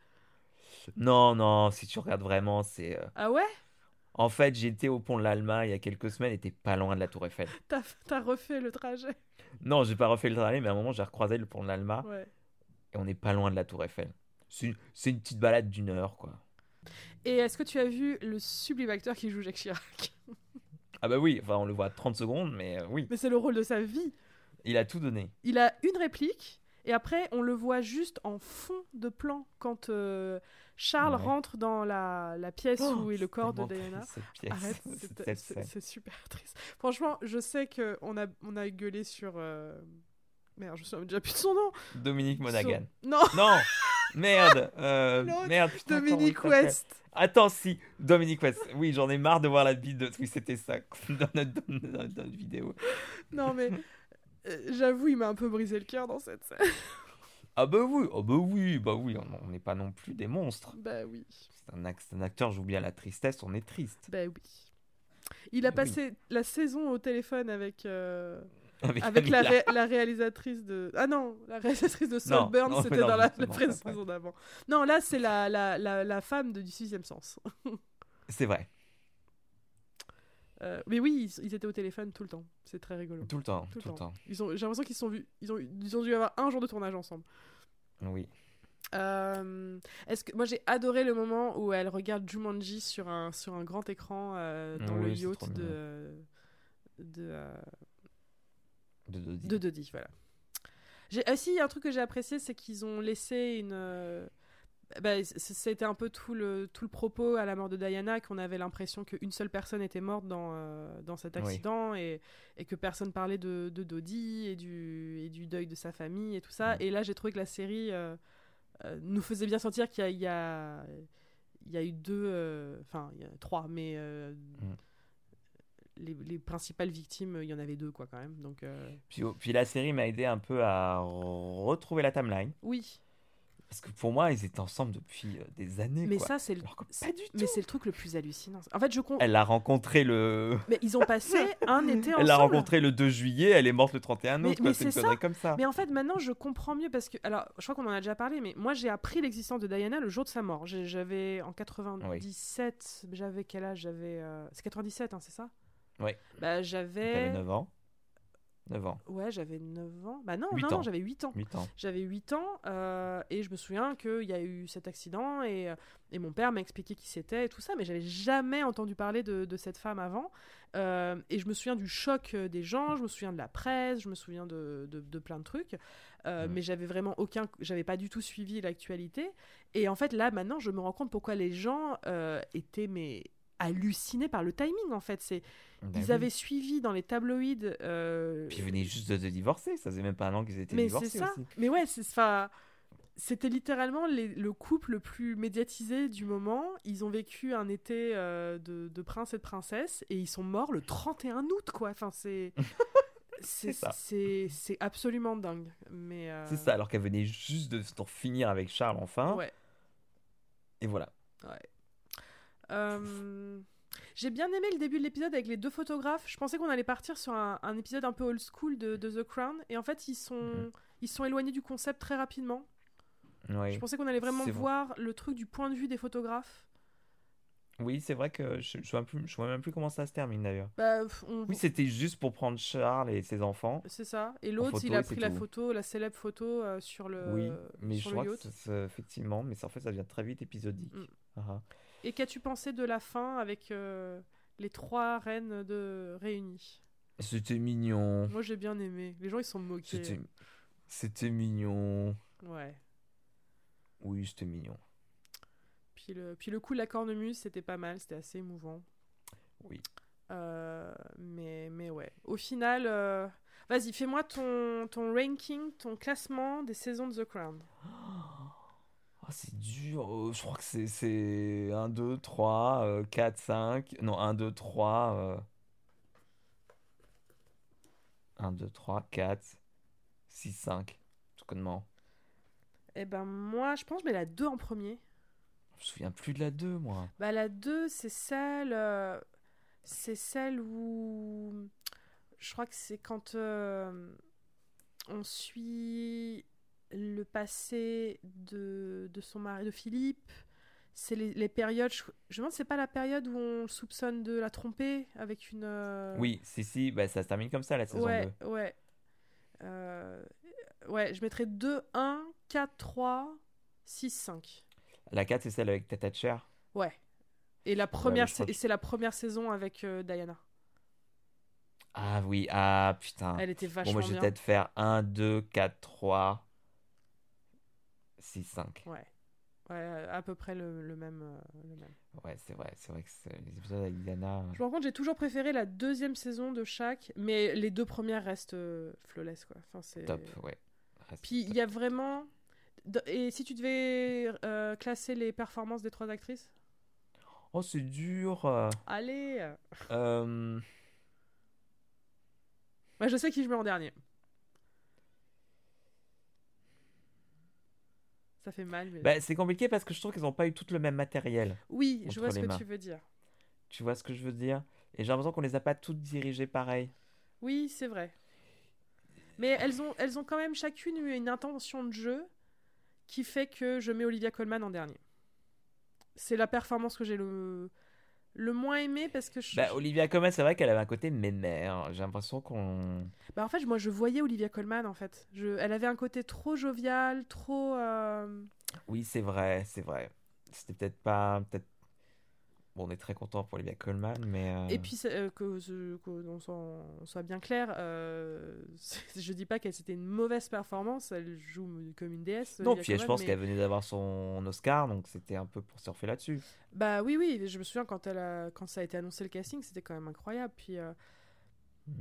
Non, non, si tu regardes vraiment, c'est. euh, Ah ouais? En fait, j'étais au pont de l'Alma il y a quelques semaines, et t'es pas loin de la Tour Eiffel. T'as t'as refait le trajet? Non, j'ai pas refait le trajet, mais à un moment, j'ai recroisé le pont de l'Alma, Ouais. et on n'est pas loin de la Tour Eiffel. C'est une, petite balade d'une heure, quoi. Et est-ce que tu as vu le sublime acteur qui joue Jacques Chirac? (laughs) Ah bah oui, enfin, on le voit 30 secondes, mais euh, oui, Mais c'est le rôle de sa vie. il a tout donné. Il a une réplique et après on le voit juste en fond de plan quand euh, Charles Ouais. rentre dans la, la pièce où est le corps de Oh, Diana. Arrête, c'est- super triste. Franchement, je sais que on a, on a gueulé sur. euh, Merde, je me souviens déjà plus de son nom. Dominique Monaghan. Son- Non, Non Merde euh, (laughs) Merde, putain, Dominique West. Attends, si, Dominique West. Oui, j'en ai marre de voir la bite de. Oui, c'était ça, (laughs) dans notre, dans notre vidéo. Non, mais euh, j'avoue, il m'a un peu brisé le cœur dans cette scène. Ah bah oui, ah bah oui, bah oui, on n'est pas non plus des monstres. bah oui, C'est un, un acteur, joue bien la tristesse, on est triste. bah oui. Il a Oui. passé la saison au téléphone avec. euh, (laughs) Avec, Avec la, ré- la réalisatrice de. Ah non, la réalisatrice de Saltburn, c'était dans la, la saison d'avant. Non, là, c'est la, la, la, la femme de, du sixième sens. (laughs) C'est vrai, Euh, mais oui, ils, ils étaient au téléphone tout le temps. C'est très rigolo. tout le temps, Tout tout, le temps. Ils ont, j'ai l'impression qu'ils sont vus. Ils ont, ils ont dû avoir un jour de tournage ensemble. Oui. Euh, est-ce que moi j'ai adoré le moment où elle regarde Jumanji sur un sur un grand écran euh, dans Oui, le yacht de de De Dodie. de Dodie, voilà. J'ai aussi un truc que j'ai apprécié, c'est qu'ils ont laissé une. Bah, c- c'était un peu tout le tout le propos à la mort de Diana qu'on avait l'impression qu'une seule personne était morte dans euh, dans cet Oui. accident et, et que personne parlait de, de Dodie et du et du deuil de sa famille et tout ça. Mm. Et là, j'ai trouvé que la série euh, euh, nous faisait bien sentir qu'il y a il y a, il y a eu deux, enfin il y a trois, mais Mm. les, les principales victimes, il y en avait deux quoi quand même. Donc euh, Puis, puis la série m'a aidé un peu à retrouver la timeline. oui. Parce que pour moi, ils étaient ensemble depuis euh, des années. Mais quoi. ça, c'est le... Pas du Mais c'est truc le plus hallucinant. En fait, je com- Elle a rencontré le. (laughs) Mais ils ont passé un été ensemble. Elle l'a rencontré le 2 juillet, elle est morte le 31 Mais- août. quoi, mais C'est connerie comme ça. Mais en fait, maintenant, je comprends mieux parce que. Alors, je crois qu'on en a déjà parlé, mais moi, j'ai appris l'existence de Diana le jour de sa mort. J'avais. En 97, j'avais quel âge? J'avais. euh, C'est 97, hein, c'est ça? Oui. Bah, j'avais. 9 ans. 9 ans. Ouais, j'avais 9 ans. Bah non, non, non, j'avais 8 ans. 8 ans. J'avais 8 ans euh, et je me souviens qu'il y a eu cet accident et, euh, et mon père m'a expliqué qui c'était et tout ça, mais j'avais jamais entendu parler de, de cette femme avant. Euh, et je me souviens du choc des gens, je me souviens de la presse, je me souviens de, de, de plein de trucs, euh, Mm. mais j'avais vraiment aucun, j'avais pas du tout suivi l'actualité. Et en fait, là maintenant, je me rends compte pourquoi les gens étaient mais hallucinés par le timing. En fait, c'est Bah ils oui. avaient suivi dans les tabloïds. euh, Puis ils venaient juste de se divorcer, ça faisait même pas un an qu'ils étaient mais divorcés c'est ça. aussi. Mais ouais, c'est c'était littéralement les- le couple le plus médiatisé du moment. Ils ont vécu un été euh, de, de prince et de princesse et ils sont morts le 31 août, quoi. Enfin, (laughs) c'est. C'est absolument dingue. Mais euh, C'est ça, alors qu'elle venait juste de d'en finir avec Charles enfin. Ouais. Et voilà. Euh, J'ai bien aimé le début de l'épisode avec les deux photographes. Je pensais qu'on allait partir sur un, un épisode un peu old school de, de The Crown. Et en fait, ils sont, Mhm. ils sont éloignés du concept très rapidement. Oui, Je pensais qu'on allait vraiment vrai. voir le truc du point de vue des photographes. oui c'est vrai que je, je, vois je même plus comment ça se termine d'ailleurs. Bah, on- Oui, c'était juste pour prendre Charles et ses enfants. c'est ça. Et l'autre, il a pris la tout. photo, la célèbre photo euh, sur le, oui, mais je sur le crois que effectivement, mais ça, en fait, ça devient très vite épisodique. Mm. Ah. Et qu'as-tu pensé de la fin avec euh, les trois reines de réunies? C'était mignon. Moi, j'ai bien aimé. Les gens, ils sont moqués. C'était, mignon. Ouais. Oui, c'était mignon. Puis le, puis le coup de la cornemuse, c'était pas mal, c'était assez émouvant. Oui. Euh, mais, mais ouais. Au final, euh, vas-y, fais-moi ton, ton ranking, ton classement des saisons de The Crown. Ah, c'est dur. Euh, je crois que c'est, c'est 1, 2, 3, 4, 5. Non, 1, 2, 3. 1, 2, 3, 4, 6, 5. Tout connement. Eh ben, moi, je pense que je mets la 2 en premier. Je me souviens plus de la 2, moi. Bah, la 2, c'est celle. euh, c'est celle où. Je crois que c'est quand euh, on suit le passé de, de son mari, de Philippe. C'est les, les périodes. Je, je me demande, c'est pas la période où on le soupçonne de la tromper avec une. euh, Oui, si, si, bah, ça se termine comme ça la saison ouais, 2. ouais. Euh, ouais, je mettrais 2, 1, 4, 3, 6, 5. La 4, c'est celle avec Tata Cher. Ouais. Et la première, que- c'est la première saison avec euh, Diana. Ah oui, ah putain. Elle était Bon, vachement moi, je vais peut-être faire 1, 2, 4, 3, 6, 5. Ouais. Ouais, à peu près le, le même, euh, le même. Ouais, c'est vrai, c'est vrai que les épisodes avec Diana. Je me rends compte, j'ai toujours préféré la deuxième saison de chaque, mais les deux premières restent euh, flawless, quoi. Enfin, c'est... Top, ouais. Reste Puis il y a vraiment... Et si tu devais euh, classer les performances des trois actrices? Oh, c'est dur. Allez euh, Moi, je sais qui je mets en dernier. Ça fait mal, mais... bah, c'est compliqué parce que je trouve qu'ils n'ont pas eu tout le même matériel. oui, je vois ce que mains. tu veux dire. Tu vois ce que je veux dire? Et j'ai l'impression qu'on les a pas toutes dirigées pareil. Oui, c'est vrai. Mais elles ont, elles ont quand même chacune eu une intention de jeu qui fait que je mets Olivia Colman en dernier. C'est la performance que j'ai le, le moins aimé parce que je... Bah, Olivia Colman, c'est vrai qu'elle avait un côté mémère. J'ai l'impression qu'on. Bah, en fait, moi, je voyais Olivia Colman, en fait. Je... Elle avait un côté trop jovial, trop... euh, Oui, c'est vrai, c'est vrai. C'était peut-être pas. Peut-être... Bon, on est très content pour Olivia Colman, mais. euh, Et puis, euh, que, soit, on soit bien clair, euh, (laughs) je dis pas que c'était une mauvaise performance, elle joue comme une déesse. Non, Olivia puis je pense mais- qu'elle venait d'avoir son Oscar, donc c'était un peu pour surfer là-dessus. Bah oui, oui, je me souviens quand, elle a, quand ça a été annoncé le casting, c'était quand même incroyable. Puis, euh, Hmm.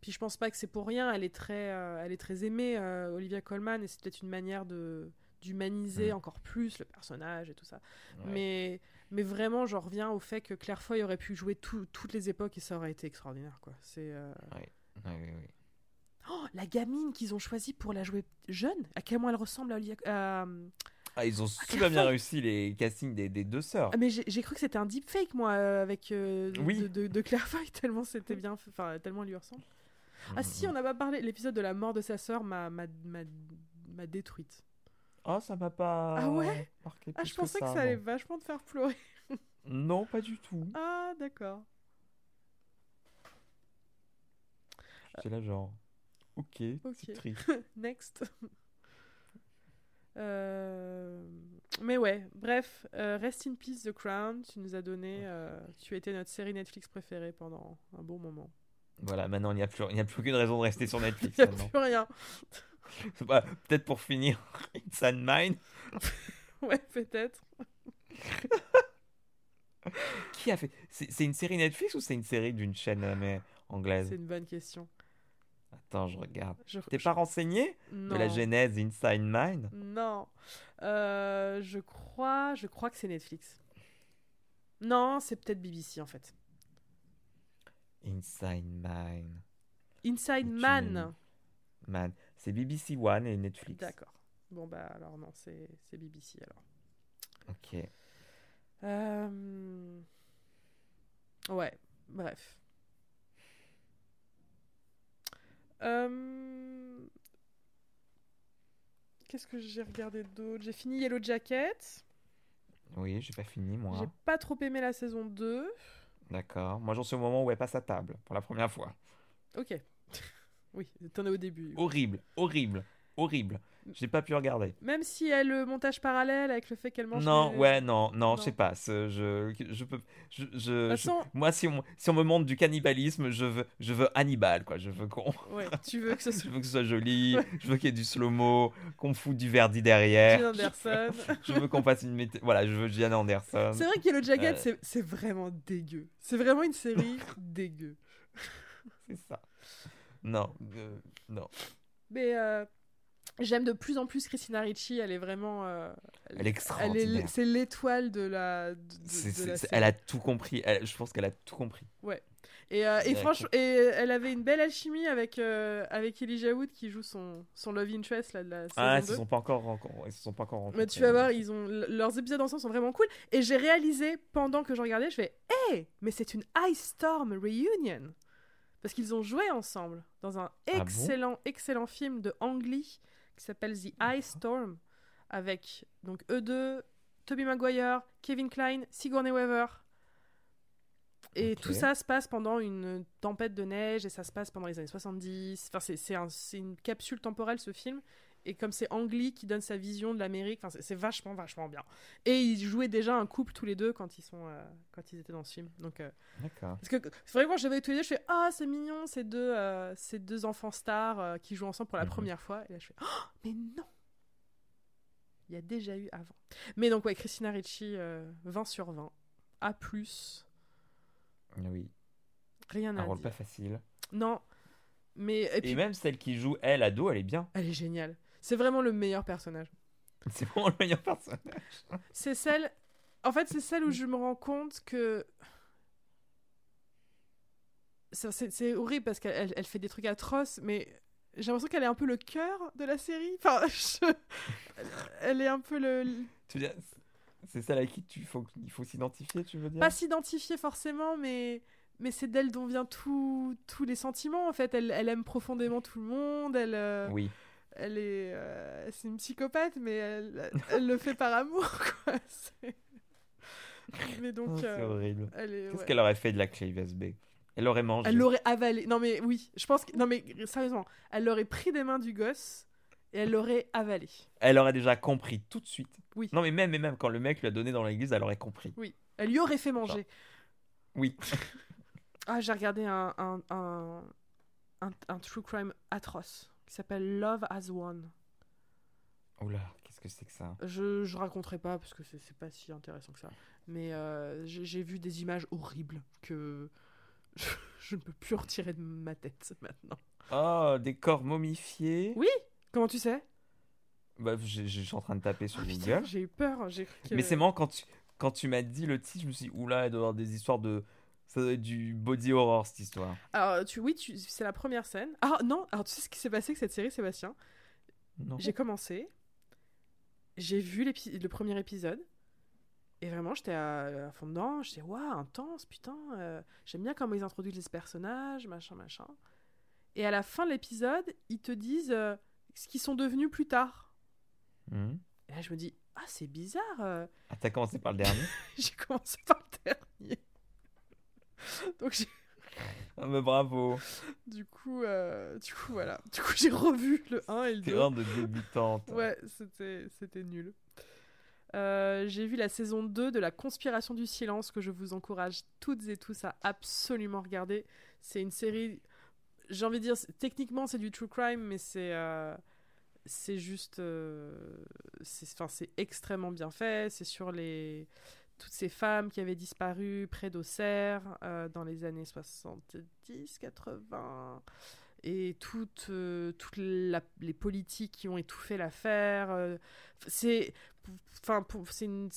puis je pense pas que c'est pour rien, elle est très, euh, elle est très aimée, Olivia Colman, et c'est peut-être une manière de d'humaniser Mm. encore plus le personnage et tout ça. Ouais. Mais, mais vraiment, j'en reviens au fait que Claire Foy aurait pu jouer tout- toutes les époques et ça aurait été extraordinaire. quoi. C'est euh, Ouais, ouais, ouais. oh, la gamine qu'ils ont choisie pour la jouer jeune, à quel point elle ressemble à Olivia. à- Ah, ils ont super bien réussi les castings des, des deux sœurs. Ah, mais j'ai cru que c'était un deepfake, moi, euh, avec euh, de- Oui. de, de, de Claire Foy, (laughs) tellement c'était bien, enfin tellement elle lui ressemble. Ah si, on n'a pas parlé. L'épisode de la mort de sa sœur m'a m'a- m'a- m'a détruite. Oh, ça m'a pas. Ah ouais? marqué Ah, je pensais que ça, allait vachement te faire pleurer. (laughs) Non, pas du tout. Ah, d'accord. J'étais là, genre. Ok, Ok. c'est triste. (laughs) Next. Euh, Mais ouais, bref, euh, Rest in Peace The Crown, tu nous as donné, euh, tu été notre série Netflix préférée pendant un bon moment. Voilà, maintenant il n'y a, plus- il n'y a plus aucune raison de rester sur (laughs) Netflix. Il n'y a maintenant. plus rien. (laughs) Bah, Peut-être pour finir, (laughs) Inside Mind. (laughs) Ouais, peut-être. Qui a fait? C'est une série Netflix ou c'est une série d'une chaîne euh, mais anglaise? C'est une bonne question. Attends, je regarde. Je... T'es pas renseigné non. de la genèse Inside Mind Non. Euh, je crois, je crois que c'est Netflix. Non, c'est peut-être BBC en fait. Inside Mind. Inside Man. Man. C'est BBC One et Netflix. D'accord. Bon bah alors non, c'est BBC alors. Ok. Euh, Ouais, bref. Euh, Qu'est-ce que j'ai regardé d'autre? J'ai fini Yellow Jacket. Oui, j'ai pas fini moi. J'ai pas trop aimé la saison 2. D'accord. Moi j'en suis au moment où elle passe à table pour la première fois. Ok. Oui, t'en es au début. Horrible, horrible, horrible. J'ai pas pu regarder. Même si elle le montage parallèle avec le fait qu'elle mange. Non, les- ouais, non, non, Non. je sais pas. Je, je peux, je, je- De je- façon, moi, si on, si on me montre du cannibalisme, je veux, je veux Hannibal, quoi. Je veux qu'on, ouais, tu veux que ce (laughs) je soit veux que ce soit joli. je veux qu'il y ait du slow mo, qu'on foute du verdi derrière. Gillian Anderson. Je veux qu'on fasse une mété... Voilà, je veux Gian Anderson. C'est vrai que Yellow Jacket, Euh. c'est vraiment dégueu. C'est vraiment une série (laughs) dégueu. C'est ça. Non, euh, non. Mais euh, j'aime de plus en plus Christina Ricci. Elle est vraiment. euh, Elle est extraordinaire. est, c'est l'étoile de la. de- de- C'est- de c'est- la c'est- série. elle a tout compris. Elle- je pense qu'elle a tout compris. Et, euh, et elle a franchement, et elle avait une belle alchimie avec euh, avec Elijah Wood qui joue son son love interest là, de la saison Ah, ils 2. se sont pas encore, rencontrés- ils se sont pas encore rencontrés. Mais tu vas voir, ils ont leurs épisodes ensemble sont vraiment cool. Et j'ai réalisé pendant que je regardais, je fais, hé, mais c'est une Ice Storm reunion parce qu'ils ont joué ensemble dans un Ah bon excellent excellent film de Ang Lee qui s'appelle The Ice Storm avec donc eux deux, Tobey Maguire, Kevin Kline, Sigourney Weaver. Et tout ça se passe pendant une tempête de neige et ça se passe pendant les années 70. Enfin, c'est- un- c'est une capsule temporelle ce film. Et comme c'est Ang Lee qui donne sa vision de l'Amérique, enfin, c'est- vachement, vachement bien. Et ils jouaient déjà un couple tous les deux quand ils, sont, euh, quand ils étaient dans ce film. Donc, euh, parce que c'est vrai que quand je les voyais tous les deux, je fais Ah, c'est mignon, ces deux, euh, ces deux enfants stars euh, qui jouent ensemble pour la Mhm. première fois. Et là, je fais Ah, mais non Il y a déjà eu avant. Mais donc, ouais, Christina Ricci, euh, 20 sur 20. A, Oui. rien Un à rôle dire. pas facile. Non, mais. Et Et, même celle qui joue elle ado, elle est bien. elle est géniale. C'est vraiment le meilleur personnage. (laughs) C'est vraiment le meilleur personnage. C'est celle. En fait, c'est celle où je me rends compte que. C'est horrible parce qu'elle elle- fait des trucs atroces, mais j'ai l'impression qu'elle est un peu le cœur de la série. (laughs) Enfin, je- elle- est un peu le. Tu veux c'est celle à qui tu faut, il faut s'identifier, tu veux dire? Pas s'identifier forcément, mais. Mais c'est d'elle dont vient tous les sentiments en fait. Elle, elle aime profondément tout le monde. Elle, euh, Oui. Elle est, euh, c'est une psychopathe, mais elle, elle le fait par amour (laughs) quoi. C'est- (laughs) Mais donc, Oh, c'est euh, horrible. Qu'est-ce ouais. qu'elle aurait fait de la clé USB Elle aurait mangé. Elle l'aurait avalé. Non mais oui, je pense que non mais sérieusement, elle l'aurait pris des mains du gosse et elle l'aurait avalé. Elle aurait déjà compris tout de suite. Oui. Non, mais même, et même quand le mec lui a donné dans l'église, elle aurait compris. Oui, elle lui aurait fait manger. Oui. Ah, j'ai regardé un un, un un un true crime atroce qui s'appelle Love as One. Oula, qu'est-ce que c'est que ça? Je je raconterai pas parce que c'est pas si intéressant que ça. Mais euh, j'ai j'ai vu des images horribles que (laughs) je, je ne peux plus retirer de ma tête maintenant. Oh, des corps momifiés. Oui. Comment tu sais? Bah, j'ai- je suis en train de taper sur Oh, Google. J'ai eu peur. J'ai cru que... Mais c'est marrant quand tu, quand tu m'as dit le titre, je me suis dit, oula, il doit y avoir des histoires de. Ça doit être du body horror cette histoire. Alors, tu, oui, tu, c'est la première scène. Ah non, alors tu sais ce qui s'est passé avec cette série, Sébastien? Non. J'ai commencé, j'ai vu le premier épisode, et vraiment, j'étais à, à fond dedans. J'étais, waouh, intense, putain. euh, J'aime bien comment ils introduisent les personnages, machin, machin. Et à la fin de l'épisode, ils te disent euh, ce qu'ils sont devenus plus tard. Mhm. Et là, je me dis, ah, c'est bizarre. euh, Ah, t'as commencé par le dernier? (laughs) J'ai commencé par le dernier. (laughs) Donc, j'ai- Ah, mais bravo. Du coup, euh, du coup voilà. Du coup, j'ai revu le 1 et le 2. T'es de débutante. ouais, c'était, c'était nul. Euh, j'ai vu la saison 2 de La Conspiration du Silence que je vous encourage toutes et tous à absolument regarder. C'est une série, j'ai envie de dire, techniquement c'est du true crime, mais c'est euh, c'est juste, c'est extrêmement bien fait. C'est sur les toutes ces femmes qui avaient disparu près d'Auxerre euh, dans les années 70, 80, et toutes, euh, toutes les politiques qui ont étouffé l'affaire. Euh, c'est une,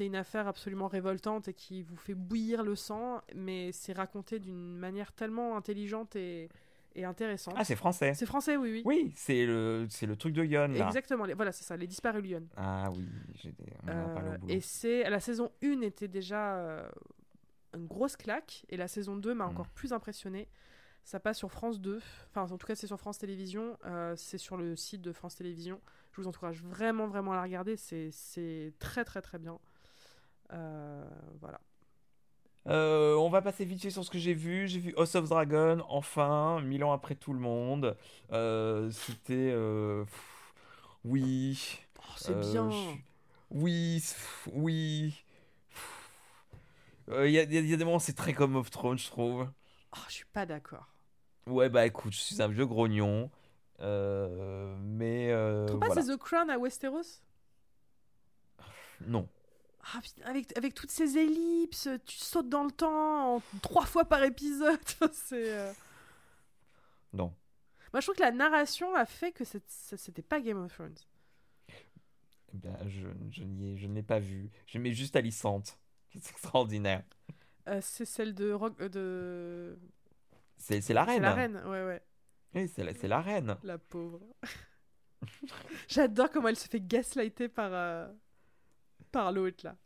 une, affaire absolument révoltante et qui vous fait bouillir le sang, mais c'est raconté d'une manière tellement intelligente et, et intéressante. Ah, c'est français. C'est français, oui, oui. Oui, c'est le, c'est le truc de Yon. Là. Exactement, voilà, c'est ça, les disparus Lyon. Ah oui, j'ai euh, Et c'est la saison 1 était déjà euh, une grosse claque, et la saison 2 m'a hmm. encore plus impressionné. Ça passe sur France 2, enfin en tout cas c'est sur France Télévisions, euh, c'est sur le site de France Télévisions. Je vous encourage vraiment, vraiment à la regarder, c'est très, très, très bien. voilà. Euh, on va passer vite fait sur ce que j'ai vu. J'ai vu House of Dragon, enfin, mille ans après tout le monde. Euh, c'était. Euh, oui. Oh, c'est bien. Oui, oui. Il y, a des moments, c'est très comme of Thrones, je trouve. Oh, je suis pas d'accord. Ouais, bah écoute, je suis un vieux grognon. mais. Tu pas c'est The Crown à Westeros? Non. Ah, avec, avec toutes ces ellipses, tu sautes dans le temps trois fois par épisode. (laughs) c'est. Euh. Non. Moi, je trouve que la narration a fait que c'était pas Game of Thrones. Eh bien, je, je, je ne l'ai pas vu. Mets juste Alicante. C'est extraordinaire. Euh, c'est celle de. Rock, euh, de... C'est la reine. C'est la reine, ouais, ouais. Oui, c'est la, la, reine. La pauvre. (laughs) J'adore comment elle se fait gaslighter par par l'autre là.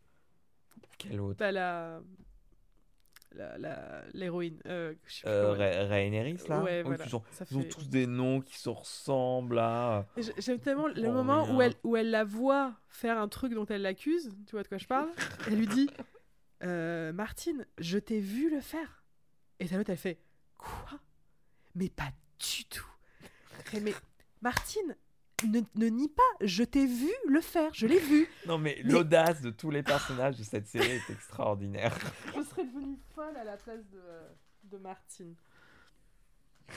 Quelle autre? Bah la l'héroïne. Euh, euh, là? Ouais, voilà. ils, ont, tous des noms qui se ressemblent là. J'aime tellement le moment où elle, où elle la voit faire un truc dont elle l'accuse. Tu vois de quoi je parle (laughs) Elle lui dit euh, Martine, je t'ai vu le faire. Et l'autre, elle fait Quoi? Mais pas du tout. mais Martine, ne, ne nie pas, je t'ai vu le faire, je l'ai vu. (laughs) Non mais, l'audace de tous les personnages de cette série est extraordinaire. (laughs) Je serais devenue folle à la place de, de Martine. (laughs)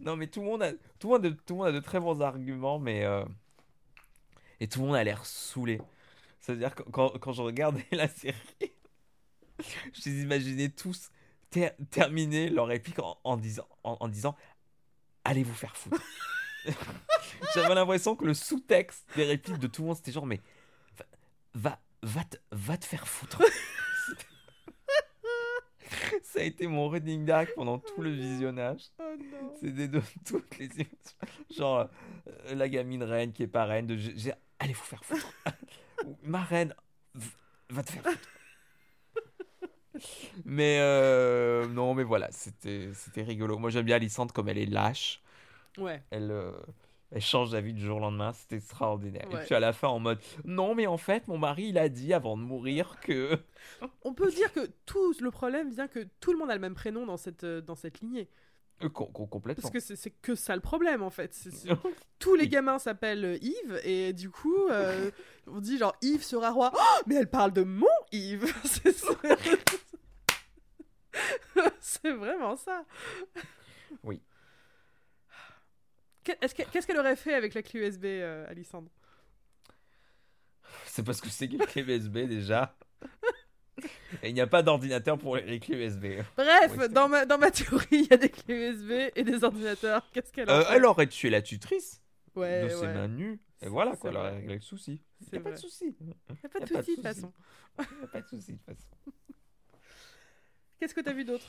non mais tout le monde a, tout le monde a, tout le monde a de très bons arguments, mais euh, et tout le monde a l'air saoulé. C'est-à-dire que quand, quand, je regardais la série, je les imaginais tous terminer leur épique en, en disant, en disant allez vous faire foutre. (laughs) J'avais l'impression que le sous-texte des répliques de tout le monde, c'était genre, mais va, va, te, va te faire foutre. (laughs) Ça a été mon running gag pendant tout le visionnage. Oh C'était de (laughs) toutes les Genre, euh, la gamine reine qui est pas reine, de allez vous faire foutre. Ma reine, va te faire foutre. mais euh, non, mais voilà, c'était rigolo. Moi j'aime bien Alicante comme elle est lâche. Ouais. Elle, euh, elle change d'avis du jour au lendemain, c'est extraordinaire. Et puis à la fin, en mode Non, mais en fait, mon mari, il a dit avant de mourir que. On peut dire que tout le problème vient que tout le monde a le même prénom dans cette, euh, dans cette lignée. Euh, complètement. Parce que c'est que ça le problème en fait. (laughs) Tous les gamins s'appellent Yves et du coup (laughs) on dit genre Yves sera roi. Oh, mais elle parle de mon Yves. (laughs) c'est vraiment ça. Oui. Qu'est-ce qu'elle aurait fait avec la clé USB, euh, Alissandre? C'est parce que c'est une clé USB déjà. Et il n'y a pas d'ordinateur pour les clés USB. Bref, dans, ma, dans ma théorie, il y a des clés USB et des ordinateurs. Qu'est-ce qu'elle euh, Elle aurait tué la tutrice ouais, de ses mains nues. Et voilà, quoi, elle aurait réglé le souci. Il n'y a pas de souci. Il n'y a pas de souci, de toute façon. Il n'y a pas de souci, de toute façon. Qu'est-ce que tu as vu d'autre?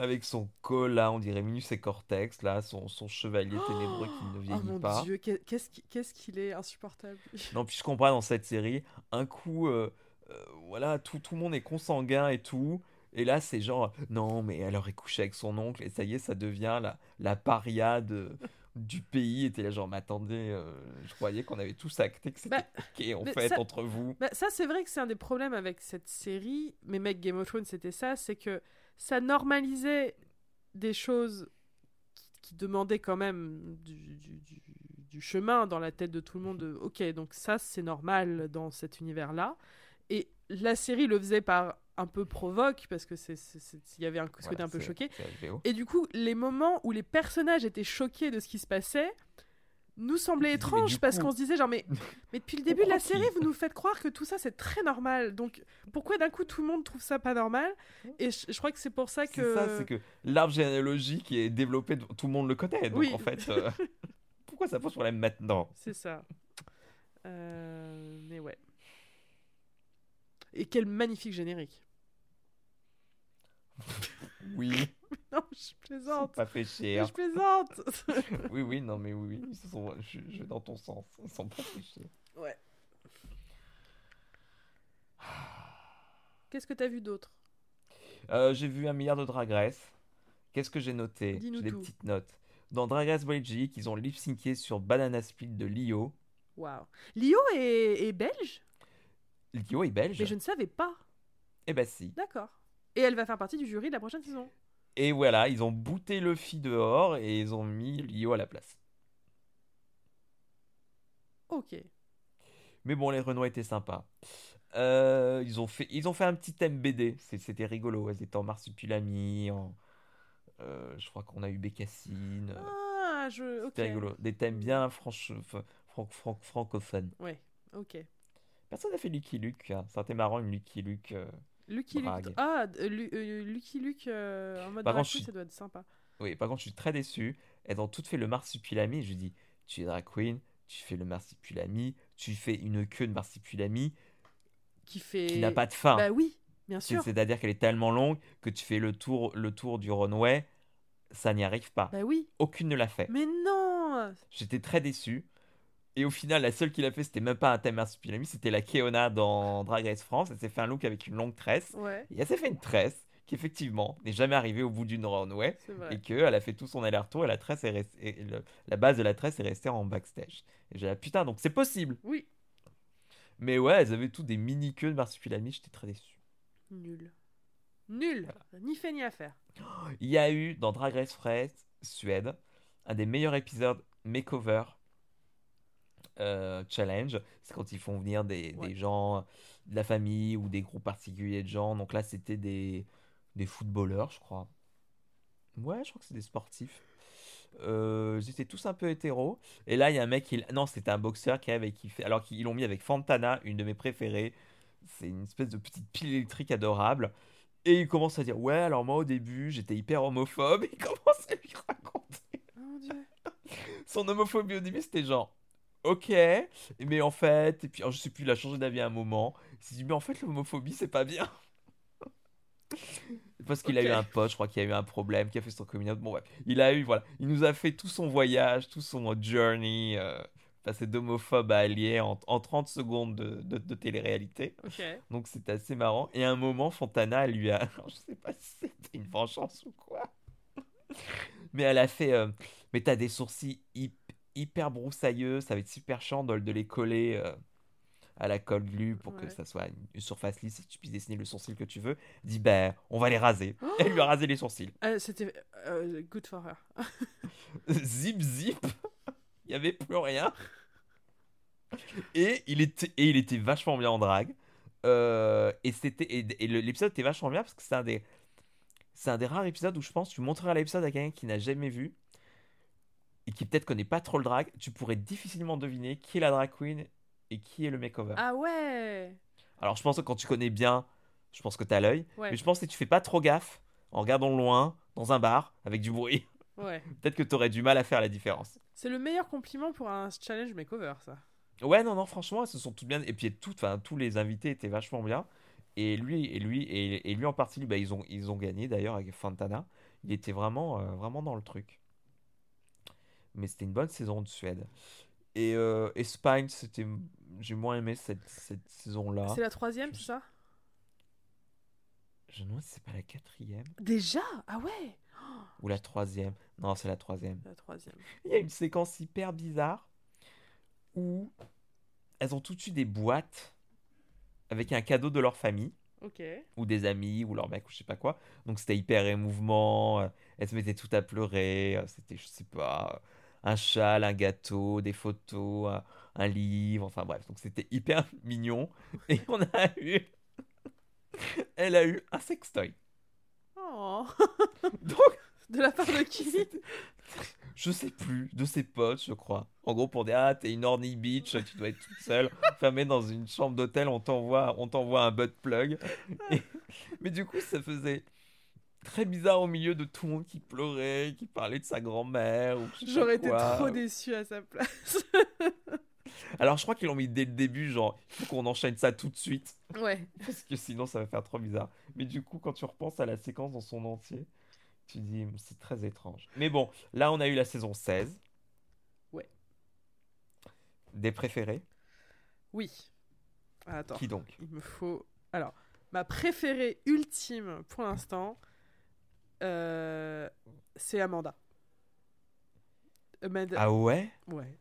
Avec son col là, on dirait Minus et Cortex, là, son, son chevalier ténébreux qui ne vieillit oh mon pas. Dieu, qu'est-ce qu'il est insupportable. (laughs) non, puis je comprends dans cette série, un coup, euh, euh, voilà, tout, tout le monde est consanguin et tout. Et là, c'est genre, non, mais elle aurait couché avec son oncle, et ça y est, ça devient la, la paria de, du pays était là genre mais attendez euh, je croyais qu'on avait tous acté que c'était Bah, ok en fait ça- entre vous Bah, ça, c'est vrai que c'est un des problèmes avec cette série, mais mec, Game of Thrones, c'était ça, c'est que ça normalisait des choses qui, qui demandaient quand même du, du- du- du chemin dans la tête de tout le monde. de, ok, donc ça, c'est normal dans cet univers-là. Et la série le faisait par un peu provoque, parce que c'est, il y avait un, ce côté Voilà, un peu choqué. Et du coup, les moments où les personnages étaient choqués de ce qui se passait nous étranges du parce qu'on se disait genre mais, (laughs) mais depuis le début de la série vous nous faites croire que tout ça c'est très normal. Donc pourquoi d'un coup tout le monde trouve ça pas normal et je, je crois que c'est pour ça que C'est ça, c'est que l'arbre généalogique est développé, tout le monde le connaît. Donc Oui. en fait, euh, (laughs) pourquoi ça pose problème maintenant? C'est ça. Euh, mais ouais. Et quel magnifique générique (laughs) Oui, (laughs) non je plaisante pas fait cher. je plaisante (laughs) Oui, oui, non, mais oui, oui, sont, je, je vais dans ton sens. Ils sont pas fait cher. ouais qu'est-ce que t'as vu d'autre? Euh, j'ai vu un milliard de Drag Race. Qu'est-ce que j'ai noté? J'ai des petites notes. Dans Drag Race Belgique, ils ont lip syncé sur Banana Split de Lio. waouh Lio est, est belge? Lio est belge mais je ne savais pas Eh ben si. D'accord. Et elle va faire partie du jury de la prochaine saison. Et voilà, ils ont booté Luffy dehors et ils ont mis Lio à la place. Ok. Mais bon, les Renois étaient sympas. Euh, ils, ont fait, ils ont fait un petit thème BD. C'était rigolo. Elles étaient en marsupilami. En, euh, je crois qu'on a eu Bécassine. euh, Ah, je. Ok. C'était rigolo. Des thèmes bien franche, enfin, fran- fran- francophones. Ouais. Ok. Personne n'a fait Lucky Luke. hein. Été marrant une Lucky Luke. euh. Lucky. Luke. Ah, euh, Lu- euh, Lucky Luke euh, en mode Par contre, queen, ça doit être sympa. Oui, par contre, je suis très déçu. Elles ont toutes fait le marsupilami. Je lui dis, tu es drag queen, tu fais le marsupilami, tu fais une queue de marsupilami Qui fait. qui n'a pas de fin. Bah oui, bien sûr. C'est-à-dire qu'elle est tellement longue que tu fais le tour, le tour du runway, ça n'y arrive pas. Bah oui. Aucune ne l'a fait. Mais non J'étais très déçu. Et au final, la seule qui l'a fait, c'était même pas un thème marsupilami, c'était la Keona dans Drag Race France. Elle s'est fait un look avec une longue tresse. Ouais, Et elle s'est fait une tresse qui, effectivement, n'est jamais arrivée au bout d'une runway. Et qu'elle a fait tout son aller-retour et la tresse est restée, et le- la base de la tresse est restée en backstage. Et j'ai dit, putain, donc c'est possible. Oui. Mais ouais, elles avaient tous des mini-queues de marsupilami, j'étais très déçu. Nul. Nul. Ni fait ni à faire. Il y a eu dans Drag Race France Suède un des meilleurs épisodes makeover euh, challenge. C'est quand ils font venir des, Ouais. des gens de la famille ou des groupes particuliers de gens. Donc là, c'était des, des footballeurs, je crois. Ouais, je crois que c'est des sportifs. Euh, ils étaient tous un peu hétéros. Et là, il y a un mec qui. Non, c'était un boxeur qui avait qui fait. Alors qu'ils l'ont mis avec Fantana, une de mes préférées. C'est une espèce de petite pile électrique adorable. Et il commence à dire Ouais, alors moi au début, j'étais hyper homophobe. (laughs) Il commence à lui raconter. Oh dieu. Son homophobie au début, c'était genre Ok, mais en fait. Et puis, alors, je sais plus, il a changé d'avis à un moment. Il s'est dit Mais en fait, l'homophobie, c'est pas bien. (laughs) Parce qu'il a eu un pote, je crois qu'il a eu un problème, qui a fait son coming out. Bon, ouais. Il a eu, voilà. Il nous a fait tout son voyage, tout son journey. Euh, passer d'homophobe à allié en, en 30 secondes de, de, de télé-réalité. Donc c'était assez marrant. Et à un moment, Fontana elle lui a. alors, (laughs) je sais pas si c'était une vengeance ou quoi. (laughs) Mais elle a fait. euh, Mais t'as des sourcils hyp- hyper broussailleux, ça va être super chiant de, de les coller euh, à la colle glue pour que ça soit une, surface lisse et que tu puisses dessiner le sourcil que tu veux. Dit ben, on va les raser. Oh Elle lui a rasé les sourcils. Euh, C'était euh, good for her. (laughs) zip zip, il y avait plus rien. Et il était, et il était vachement bien en drague. Et c'était et, l'épisode était vachement bien parce que c'est un des c'est un des rares épisodes où je pense que tu montreras l'épisode à quelqu'un qui n'a jamais vu et qui peut-être connaît pas trop le drag, tu pourrais difficilement deviner qui est la drag queen et qui est le makeover. Ah ouais Alors je pense que quand tu connais bien, je pense que t'as l'œil, Ouais. mais je pense que tu fais pas trop gaffe en regardant loin dans un bar avec du bruit, (laughs) Ouais. (laughs) peut-être que t'aurais du mal à faire la différence. C'est le meilleur compliment pour un challenge makeover, ça. Ouais, non, non, franchement, elles se sont toutes bien. Et puis, toutes, tous les invités étaient vachement bien. Et lui, et lui, et, et lui en partie, bah, ils ont, ils ont gagné d'ailleurs avec Fantana. Il était vraiment, euh, vraiment dans le truc. Mais c'était une bonne saison de Suède. Et, euh, et Spine, c'était, j'ai moins aimé cette, cette saison-là. C'est la troisième, c'est ça Je me demande si c'est pas la quatrième Déjà? Ah ouais? Ou la troisième. Non, c'est la troisième. La troisième. (laughs) Il y a une séquence hyper bizarre où elles ont toutes eu des boîtes avec un cadeau de leur famille Ok. ou des amis ou leur mec ou je sais pas quoi. Donc c'était hyper émouvant. euh, Elles se mettaient toutes à pleurer. euh, C'était, je sais pas, un châle, un gâteau, des photos, un, un livre. Enfin bref, donc c'était hyper (laughs) mignon. Et (laughs) on a eu. Elle a eu un sextoy. Oh Donc, (laughs) De la part de qui? je sais plus, de ses potes, je crois. En gros, pour dire, ah, t'es une horny bitch, tu dois être toute seule, fermée dans une chambre d'hôtel, on t'envoie, on t'envoie un butt plug. Et- Mais du coup, ça faisait très bizarre au milieu de tout le monde qui pleurait, qui parlait de sa grand-mère. J'aurais été trop déçue à sa place. (laughs) Alors, je crois qu'ils l'ont mis dès le début, genre, il faut qu'on enchaîne ça tout de suite, ouais. (laughs) parce que sinon, ça va faire trop bizarre. Mais du coup, quand tu repenses à la séquence dans son entier, tu dis, c'est très étrange. Mais bon, là, on a eu la saison 16. Ouais. Des préférés? Oui. Ah, Attends. Qui donc? Il me faut. Alors, ma préférée ultime pour l'instant, euh, c'est Amanda. Amanda- Ah ouais? Ouais.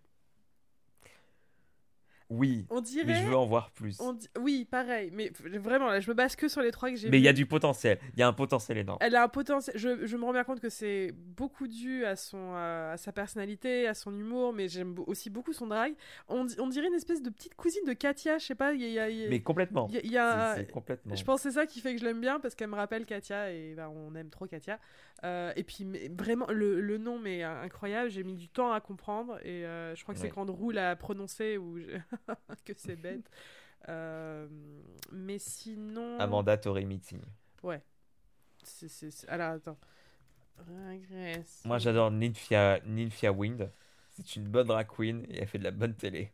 Oui, On mais je veux en voir plus. on di- Oui, pareil. Mais vraiment, là, je me base que sur les trois que j'ai Mais il y a du potentiel, il y a un potentiel énorme. Elle a un potentiel. Je, je me rends bien compte que c'est beaucoup dû à son à sa personnalité, à son humour, mais j'aime aussi beaucoup son drag. On, di- on dirait une espèce de petite cousine de Katia. Je sais pas. Il y a, y a- il y a- Mais complètement. y a- C'est c'est complètement. Je pense que c'est ça qui fait que je l'aime bien parce qu'elle me rappelle Katia et bah, on aime trop Katia. Euh, et puis mais vraiment le, le nom mais euh, incroyable, j'ai mis du temps à comprendre et euh, je crois que c'est Ouais. quand Roux l'a prononcé ou (laughs) que c'est bête. Euh, mais sinon Amanda Torrey Meeting. ouais. C'est alors attends. Moi j'adore Nymphia, Nymphia Wind. C'est une bonne drag queen et elle fait de la bonne télé.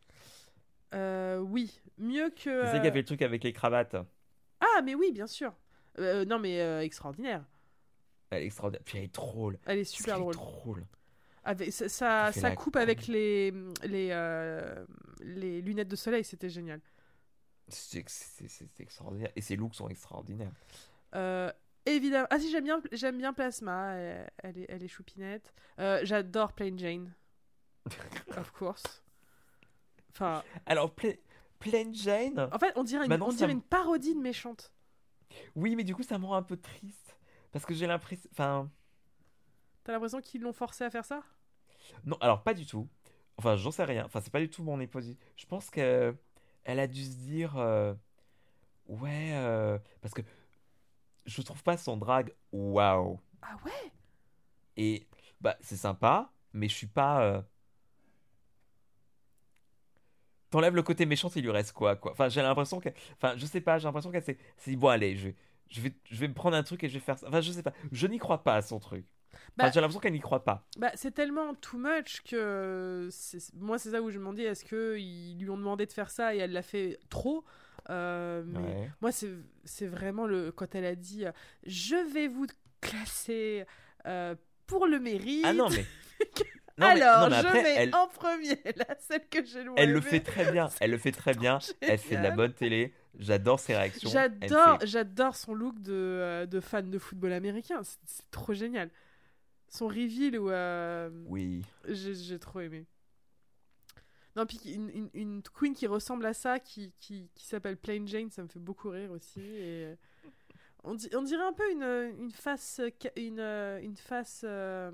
Euh, oui, mieux que celle qui a fait le truc avec les cravates. Ah mais oui, bien sûr. Euh, non mais euh, extraordinaire. Elle est extraordinaire. Puis elle est drôle. Elle est super qu'elle est drôle. Avec, ça, ça, coupe avec les, les, euh, les lunettes de soleil, c'était génial. C'est extraordinaire. Et ses looks sont extraordinaires. Euh, évidemment. Ah si, j'aime bien, j'aime bien Plasma, elle, elle est, elle est choupinette. Euh, J'adore Plain Jane. (laughs) of course. Enfin, Alors, Pla- Plain Jane. en fait, on dirait une, on dirait une parodie de méchante. Oui, mais du coup, ça me rend un peu triste. Parce que j'ai l'impression. Enfin. T'as l'impression qu'ils l'ont forcé à faire ça? Non, alors pas du tout. Enfin, j'en sais rien. Enfin, c'est pas du tout mon hypothèse. Je pense que elle a dû se dire, euh, ouais, euh, parce que je trouve pas son drag waouh. Ah ouais? Et bah, c'est sympa, mais je suis pas. euh, T'enlèves le côté méchant, il lui reste quoi, quoi? Enfin, j'ai l'impression que, enfin, je sais pas, j'ai l'impression qu'elle s'est s'est dit bon, allez, je vais, je vais, je vais me prendre un truc et je vais faire ça. Enfin, je sais pas, je n'y crois pas à son truc. Enfin, Bah- j'ai l'impression qu'elle n'y croit pas. Bah, c'est tellement too much que moi c'est ça où je me demandais est-ce que ils lui ont demandé de faire ça et elle l'a fait trop? Euh, mais Ouais. moi c'est c'est vraiment le quand elle a dit je vais vous classer euh, pour le mérite Ah non, mais. (laughs) Non, mais- alors non, mais je après, mets elle, en premier (laughs) la celle que j'ai (laughs) Elle le fait très bien. Elle le fait très bien. Elle fait de la bonne télé. J'adore ses réactions. J'adore, fait- j'adore son look de, euh, de fan de football américain. C'est trop génial. Son reveal où euh, Oui. j'ai, trop aimé. Non, puis une, une, une queen qui ressemble à ça, qui, qui, qui s'appelle Plain Jane, ça me fait beaucoup rire aussi. Et euh, on, di- on dirait un peu une, une face, une, euh, une face euh,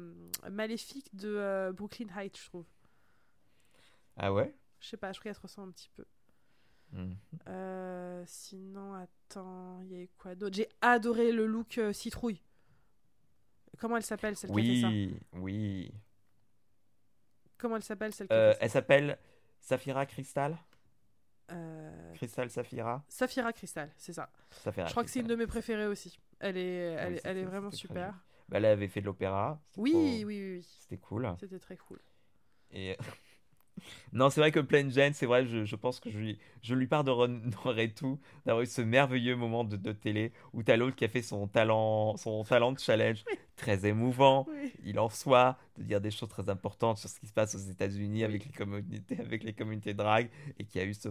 maléfique de euh, Brooklyn Heights, je trouve. Ah ouais? Je sais pas, je trouve qu'elle se ressemble un petit peu. Euh, sinon, attends, il y a eu quoi d'autre? J'ai adoré le look citrouille. Comment elle s'appelle celle qui a fait ça Oui, oui. Comment elle s'appelle celle qui a Euh, fait ça elle s'appelle Safira Crystal Euh, Crystal Safira Saphira Crystal, c'est ça. Safira Je crois que c'est une de mes préférées aussi. Elle est, elle, Oui, est- elle est vraiment super. Bah, elle avait fait de l'opéra. Oui, trop- oui, oui, oui. C'était cool. C'était très cool. Et... (laughs) non, c'est vrai que Plain Jane, c'est vrai, je, je pense que je lui, je lui pardonnerai tout d'avoir eu ce merveilleux moment de, de télé où t'as l'autre qui a fait son talent, son talent de challenge (laughs) très émouvant. Oui. Il en soit de dire des choses très importantes sur ce qui se passe aux États-Unis avec les communautés, avec les communautés drag et qui a eu ce,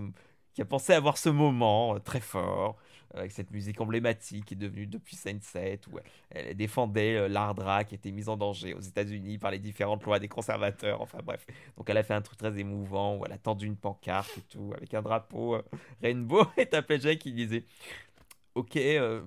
qui a pensé avoir ce moment euh, très fort avec cette musique emblématique qui est devenue depuis Sunset, où elle défendait euh, l'art drag qui était mis en danger aux États-Unis par les différentes lois des conservateurs. Enfin bref, donc elle a fait un truc très émouvant où elle a tendu une pancarte et tout avec un drapeau euh, rainbow (laughs) et t'as Jack qui disait Ok, euh,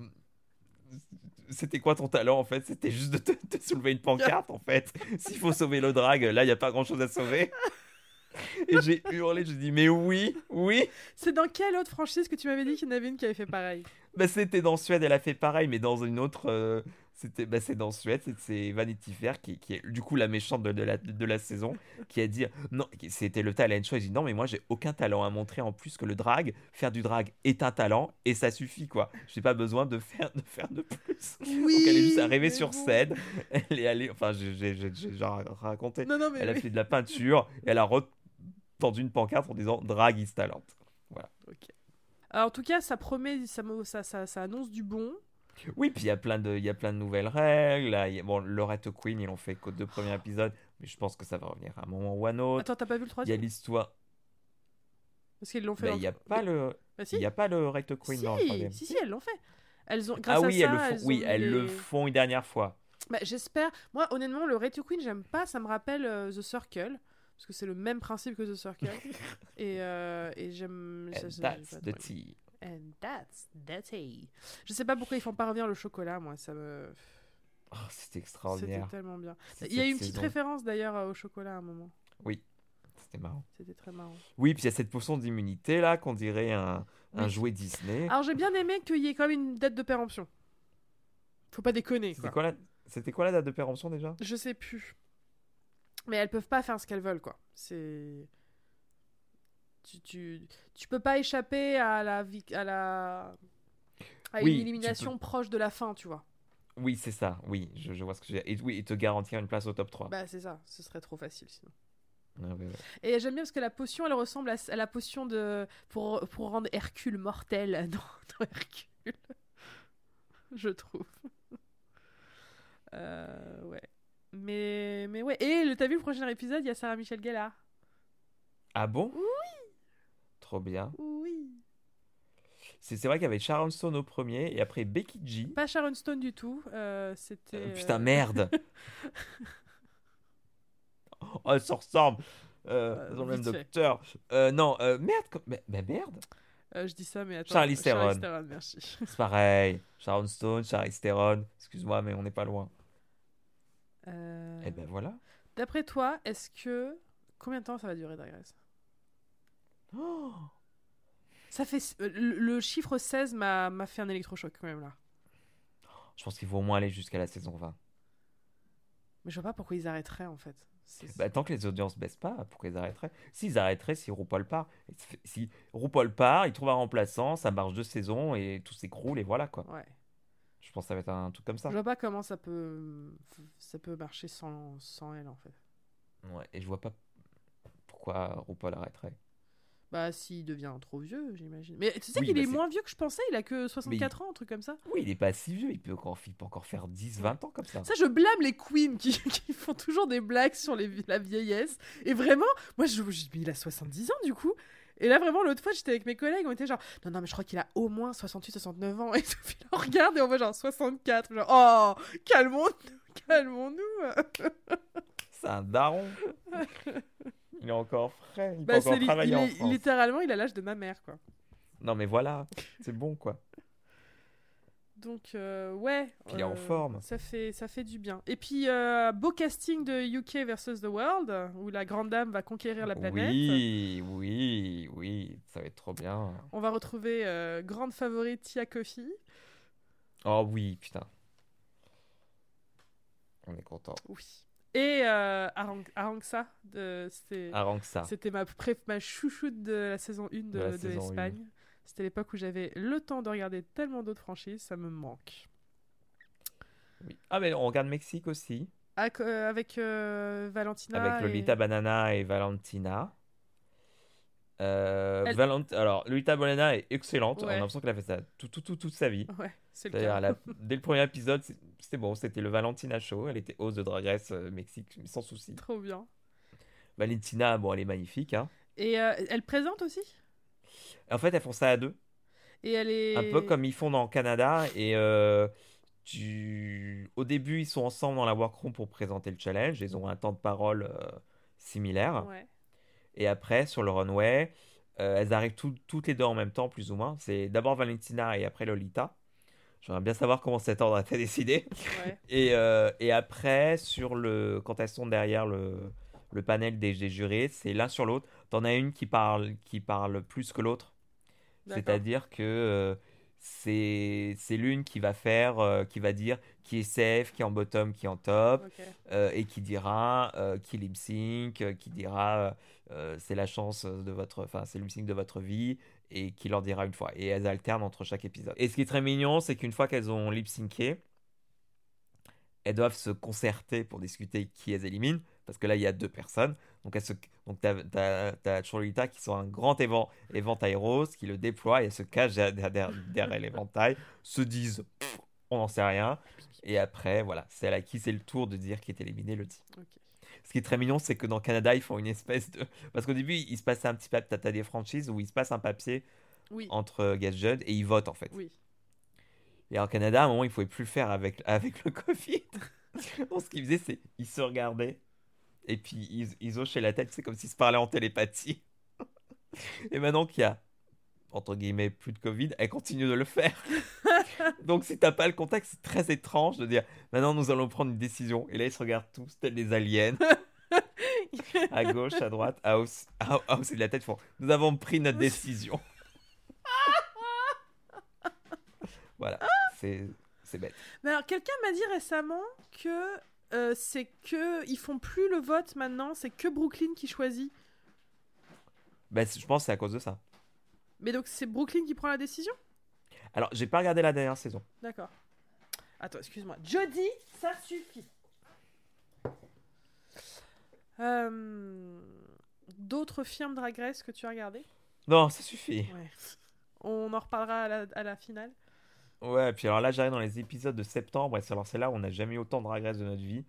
c'était quoi ton talent en fait? C'était juste de te, soulever une pancarte en fait. (laughs) S'il faut sauver le drag, là il n'y a pas grand chose à sauver. (laughs) Et j'ai hurlé, j'ai dit mais oui, oui. C'est dans quelle autre franchise que tu m'avais dit qu'il y en avait une qui avait fait pareil? Bah c'était dans Suède, elle a fait pareil, mais dans une autre. Euh, c'était, bah, c'est dans Suède, c'est Vanity Fair qui, qui, est du coup la méchante de, la, de la saison, qui a dit non, c'était le talent show. Elle dit non, mais moi j'ai aucun talent à montrer en plus que le drag. Faire du drag est un talent et ça suffit quoi. J'ai pas besoin de faire de faire de plus. Oui, Donc elle est juste arrivée sur scène. Elle est allée, enfin j'ai raconté. Non, non, mais elle a fait de la peinture. Et elle a tendu une pancarte en disant Drag is talent. Voilà. Alors, en tout cas, ça promet, ça, ça, ça, annonce du bon. Oui, puis il y a plein de, il y a plein de nouvelles règles. Là, y a, bon, Queen, ils l'ont fait qu'aux deux premiers épisodes, mais je pense que ça va revenir à un moment ou à un autre. Attends, t'as pas vu le troisième Il y a l'histoire. Parce qu'ils l'ont fait. Il n'y a pas le, bah, il y a pas le Queen si, dans le troisième. Si, si, elles l'ont fait. Elles ont, grâce ah oui, à ça, elles le font, oui, elles le font une dernière fois. Bah, J'espère. Moi, honnêtement, le Red Queen, j'aime pas. Ça me rappelle euh, The Circle parce que c'est le même principe que The Circle. (laughs) et euh, et j'aime. And that's the tea. And that's tea. Je sais pas pourquoi ils font pas revenir le chocolat, moi. Ça me. Oh, c'était extraordinaire. C'était tellement bien. Il y a eu une petite référence d'ailleurs au chocolat à un moment. Oui, c'était marrant. C'était très marrant. Oui, puis il y a cette potion d'immunité là qu'on dirait un, un jouet Disney. Alors j'ai bien aimé qu'il y ait quand même une date de péremption. Faut pas déconner. C'était quoi, la... quoi la date de péremption déjà? Je sais plus. Mais elles peuvent pas faire ce qu'elles veulent, quoi. C'est. Tu, tu, tu, peux pas échapper à la. À la... À une élimination proche de la fin, tu vois. Oui, c'est ça, oui, je, je vois ce que j'ai. Et oui, et te garantir une place au top 3. Bah, c'est ça, ce serait trop facile sinon. Ah, Et j'aime bien parce que la potion, elle ressemble à, à, la potion de. Pour, pour rendre Hercule mortel (laughs) dans, dans Hercule. (laughs) je trouve. euh, ouais. Mais, mais ouais. Et t'as vu le prochain épisode? Il y a Sarah Michel Gellar. Ah bon? Oui Trop bien. Oui. C'est vrai qu'il y avait Sharon Stone au premier et après Becky G. Pas Sharon Stone du tout. Euh, C'était. Euh, putain, merde (laughs) Oh, elle se ressemble euh, dans le même docteur. Euh, non, euh, merde. Mais, merde je dis ça, mais attends. Charlie Theron. merci. (laughs) C'est pareil. Sharon Stone, Charlie Theron. Excuse-moi, mais on n'est pas loin. Euh... Et eh ben voilà. D'après toi, est-ce que. Combien de temps ça va durer Drag oh Ça fait. Euh, le, chiffre 16 m'a fait un électrochoc quand même là. Je pense qu'il faut au moins aller jusqu'à la saison 20. Mais je vois pas pourquoi ils arrêteraient en fait. Bah, tant que les audiences baissent pas, pourquoi ils arrêteraient? S'ils arrêteraient, si RuPaul part. Si RuPaul part, il trouve un remplaçant, ça marche deux saisons et tout s'écroule et voilà quoi. Ouais. Je pense que ça va être un truc comme ça. Je vois pas comment ça peut, ça peut marcher sans, sans elle en fait. Ouais, et je vois pas pourquoi RuPaul arrêterait. Bah, s'il devient trop vieux, j'imagine. Mais tu sais qu'il bah, est, moins vieux que je pensais, il a que 64 ans, un truc comme ça. Oui, il est pas si vieux, il peut encore, encore faire 10, 20 ans comme ça. Ça, je blâme les queens qui, (laughs) qui font toujours des blagues sur les, la vieillesse. Et vraiment, moi, je, je, il a 70 ans du coup. Et là, vraiment, l'autre fois, j'étais avec mes collègues, on était genre, non, non, mais je crois qu'il a au moins 68, 69 ans. (laughs) Et Sophie on regarde et on voit genre 64. Genre, oh, calmons-nous, calmons-nous. (laughs) C'est un daron. Il est encore frais. Il peut bah, encore travailler en France. Littéralement, il a l'âge de ma mère, quoi. Non, mais voilà, c'est bon, quoi. Donc, euh, ouais. il est en euh, forme. Ça fait, ça fait du bien. Et puis, euh, beau casting de UK versus The World, où la grande dame va conquérir la planète. Oui, oui, oui. Ça va être trop bien. On va retrouver grande favorite Tia Coffee. Oh oui, putain. On est content. Oui. Et euh, Arangsa, c'était ma, ma chouchoute de la saison 1 de, l'Espagne. C'était l'époque où j'avais le temps de regarder tellement d'autres franchises, ça me manque. Oui. Ah, mais on regarde Mexique aussi. avec euh, Valentina. Avec Lolita Banana et Valentina. Euh, Alors, Lolita Banana est excellente. On a l'impression qu'elle a fait ça tout, tout, tout, toute sa vie. Ouais, c'est le cas. (laughs) Dès le premier épisode, c'était bon. C'était le Valentina Show. Elle était hausse de Drag Race Mexique, sans souci. Trop bien. Valentina, bon, elle est magnifique. Hein. Et euh, elle présente aussi? En fait, elles font ça à deux. Et elle est. Un peu comme ils font dans le Canada. Et euh, tu... au début, ils sont ensemble dans la workroom pour présenter le challenge. Ils ont un temps de parole euh, similaire. Ouais. Et après, sur le runway, euh, elles arrivent tout- toutes les deux en même temps, plus ou moins. C'est d'abord Valentina et après Lolita. J'aimerais bien savoir comment cet ordre a été décidé. Ouais. (laughs) Et, euh, et après, sur le... quand elles sont derrière le, le panel des, des jurés, c'est l'un sur l'autre. T'en as une qui parle, qui parle plus que l'autre. C'est-à-dire que euh, c'est c'est l'une qui va faire, euh, qui va dire qui est safe, qui est en bottom, qui est en top, euh, et qui dira euh, qui lip sync, euh, qui dira euh, c'est la chance de votre, enfin c'est le sync de votre vie, et qui leur dira une fois. Et elles alternent entre chaque épisode. Et ce qui est très mignon, c'est qu'une fois qu'elles ont lip synché, elles doivent se concerter pour discuter qui elles éliminent, parce que là il y a deux personnes. Donc, elles se... Donc t'as, qui sont un grand évent, éventail rose, qui le déploie et elles se cachent derrière, derrière- derrière l'éventail, se disent Pff, on n'en sait rien. Et après, voilà, c'est à qui c'est le tour de dire qui est éliminé le dit. Ce qui est très mignon, c'est que dans le Canada, ils font une espèce de. Parce qu'au début, il se passe un petit papier, t'as des franchises où il se passe un papier Oui. entre judge et ils votent en fait. Oui. Et en Canada, à un moment, il ne pouvait plus le faire avec, avec le Covid. (laughs) Ce qu'ils faisaient, c'est ils se regardaient et puis ils, ils hochaient la tête, c'est comme s'ils se parlaient en télépathie. (laughs) Et maintenant qu'il y a, entre guillemets, plus de Covid, elle continue de le faire. (laughs) Donc, si t'as pas le contexte, c'est très étrange de dire maintenant nous allons prendre une décision. Et là, ils se regardent tous, tels des aliens, (laughs) à gauche, à droite, à hausse, à, hausser de la tête. font nous avons pris notre décision. (laughs) voilà, c'est bête. Mais alors, quelqu'un m'a dit récemment que euh, c'est que ils font plus le vote maintenant, c'est que Brooklyn qui choisit. Ben, je pense que c'est à cause de ça. Mais donc c'est Brooklyn qui prend la décision? Alors, j'ai pas regardé la dernière saison. D'accord. Attends, excuse-moi. Jody, ça suffit. Euh, D'autres films Drag Race que tu as regardé Non, ça suffit. Ouais. On en reparlera à la, à la finale. Ouais, puis alors là, j'arrive dans les épisodes de septembre, et c'est alors c'est là où on n'a jamais eu autant de Drag Race de notre vie.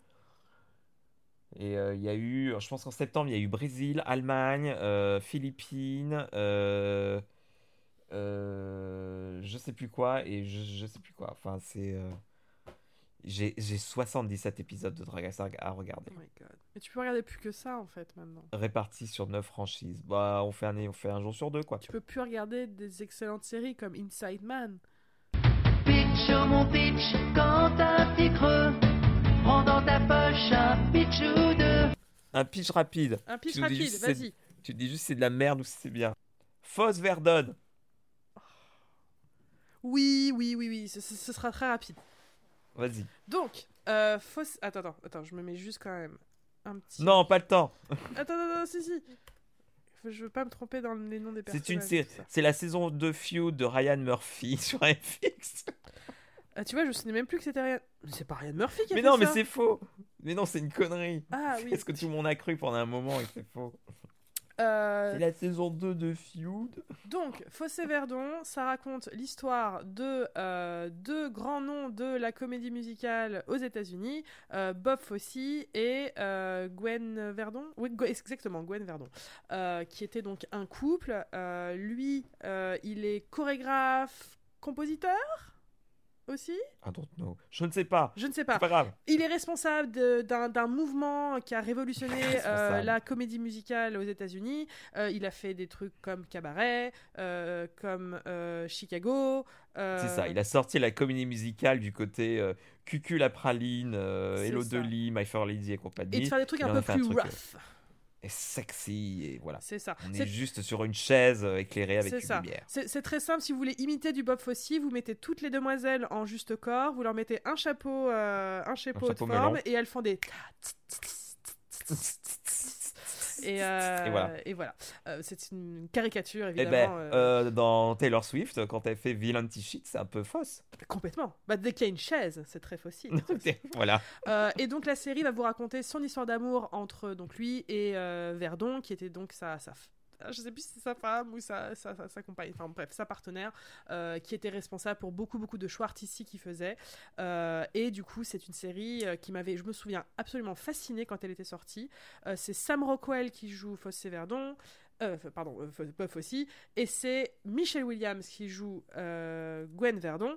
Et euh, il y a eu, je pense qu'en septembre, il y a eu Brésil, Allemagne, euh, Philippines, euh, euh, je sais plus quoi, et je, je sais plus quoi. Enfin, c'est. euh, j'ai j'ai 77 épisodes de Drag Race à, regarder, Oh my god. Mais tu peux regarder plus que ça en fait maintenant. répartis sur 9 franchises. Bah, on fait un, on fait un jour sur deux, quoi. Tu peux plus regarder des excellentes séries comme Inside Man. Pitch mon pitch, quand t'as un petit creux, prends dans ta poche un pitch ou deux. Un pitch rapide. Un pitch rapide, vas-y. Tu te dis juste c'est de la merde ou c'est bien. Fausse Verdun. Oui, oui, oui, oui, ce, sera très rapide. Vas-y. Donc, euh, fausse... Attends, attends, attends, je me mets juste quand même un petit... Non, pas le temps. Attends, attends, attends, si, si. Je veux pas me tromper dans les noms des personnages. C'est une ça. C'est la saison 2 Feud de Ryan Murphy (laughs) sur FX. Ah, tu vois, je me souvenais même plus que c'était Ryan... Mais c'est pas Ryan Murphy qui a Mais fait non, mais ça. c'est faux. Mais non, c'est une connerie. Ah oui. C'est ce que tout le monde a cru pendant un moment et c'est faux. Euh, C'est la saison 2 de Feud. Donc, Fossé Verdon, ça raconte l'histoire de euh, deux grands noms de la comédie musicale aux États-Unis, euh, Bob Fosse et Gwen Verdon. Oui, Gwen- exactement, Gwen Verdon, qui était donc un couple. Lui, il est chorégraphe, compositeur? Aussi I don't know. Je ne sais pas. Je ne sais pas. pas grave. Il est responsable de- d'un mouvement qui a révolutionné euh, la comédie musicale aux États-Unis. Euh, il a fait des trucs comme Cabaret, euh, comme Chicago. C'est ça. Il a sorti la comédie musicale du côté euh, Cucu la praline, Hello ça. Dolly, My Fair Lady et compagnie. Et de faire des trucs Il un peu un plus truc, rough. Et sexy et voilà. C'est ça. On est juste sur une chaise euh, éclairée avec une ça. lumière. C'est très simple. Si vous voulez imiter du Bob Fosse, vous mettez toutes les demoiselles en juste corps, vous leur mettez un chapeau, euh, un chapeau, chapeau de forme, et elles font des. Et, euh, Et voilà. et voilà. Euh, c'est une caricature, Eh évidemment. ben, euh, euh, dans Taylor Swift, quand elle fait Villain Shit, c'est un peu fausse. Complètement. Bah, dès qu'il y a une chaise, c'est très facile. (laughs) voilà. (laughs) Et donc la série va vous raconter son histoire d'amour entre donc lui et Verdon, qui était donc sa, sa je sais plus si c'est sa femme ou sa, sa, sa- sa compagne, enfin bref, sa partenaire, euh, qui était responsable pour beaucoup beaucoup de choix artistiques qu'il faisait. Euh, et du coup, c'est une série euh, qui m'avait, je me souviens, absolument fascinée quand elle était sortie. C'est Sam Rockwell qui joue Fosse Verdon. pardon, F- Buff aussi, et c'est Michelle Williams qui joue Gwen Verdon.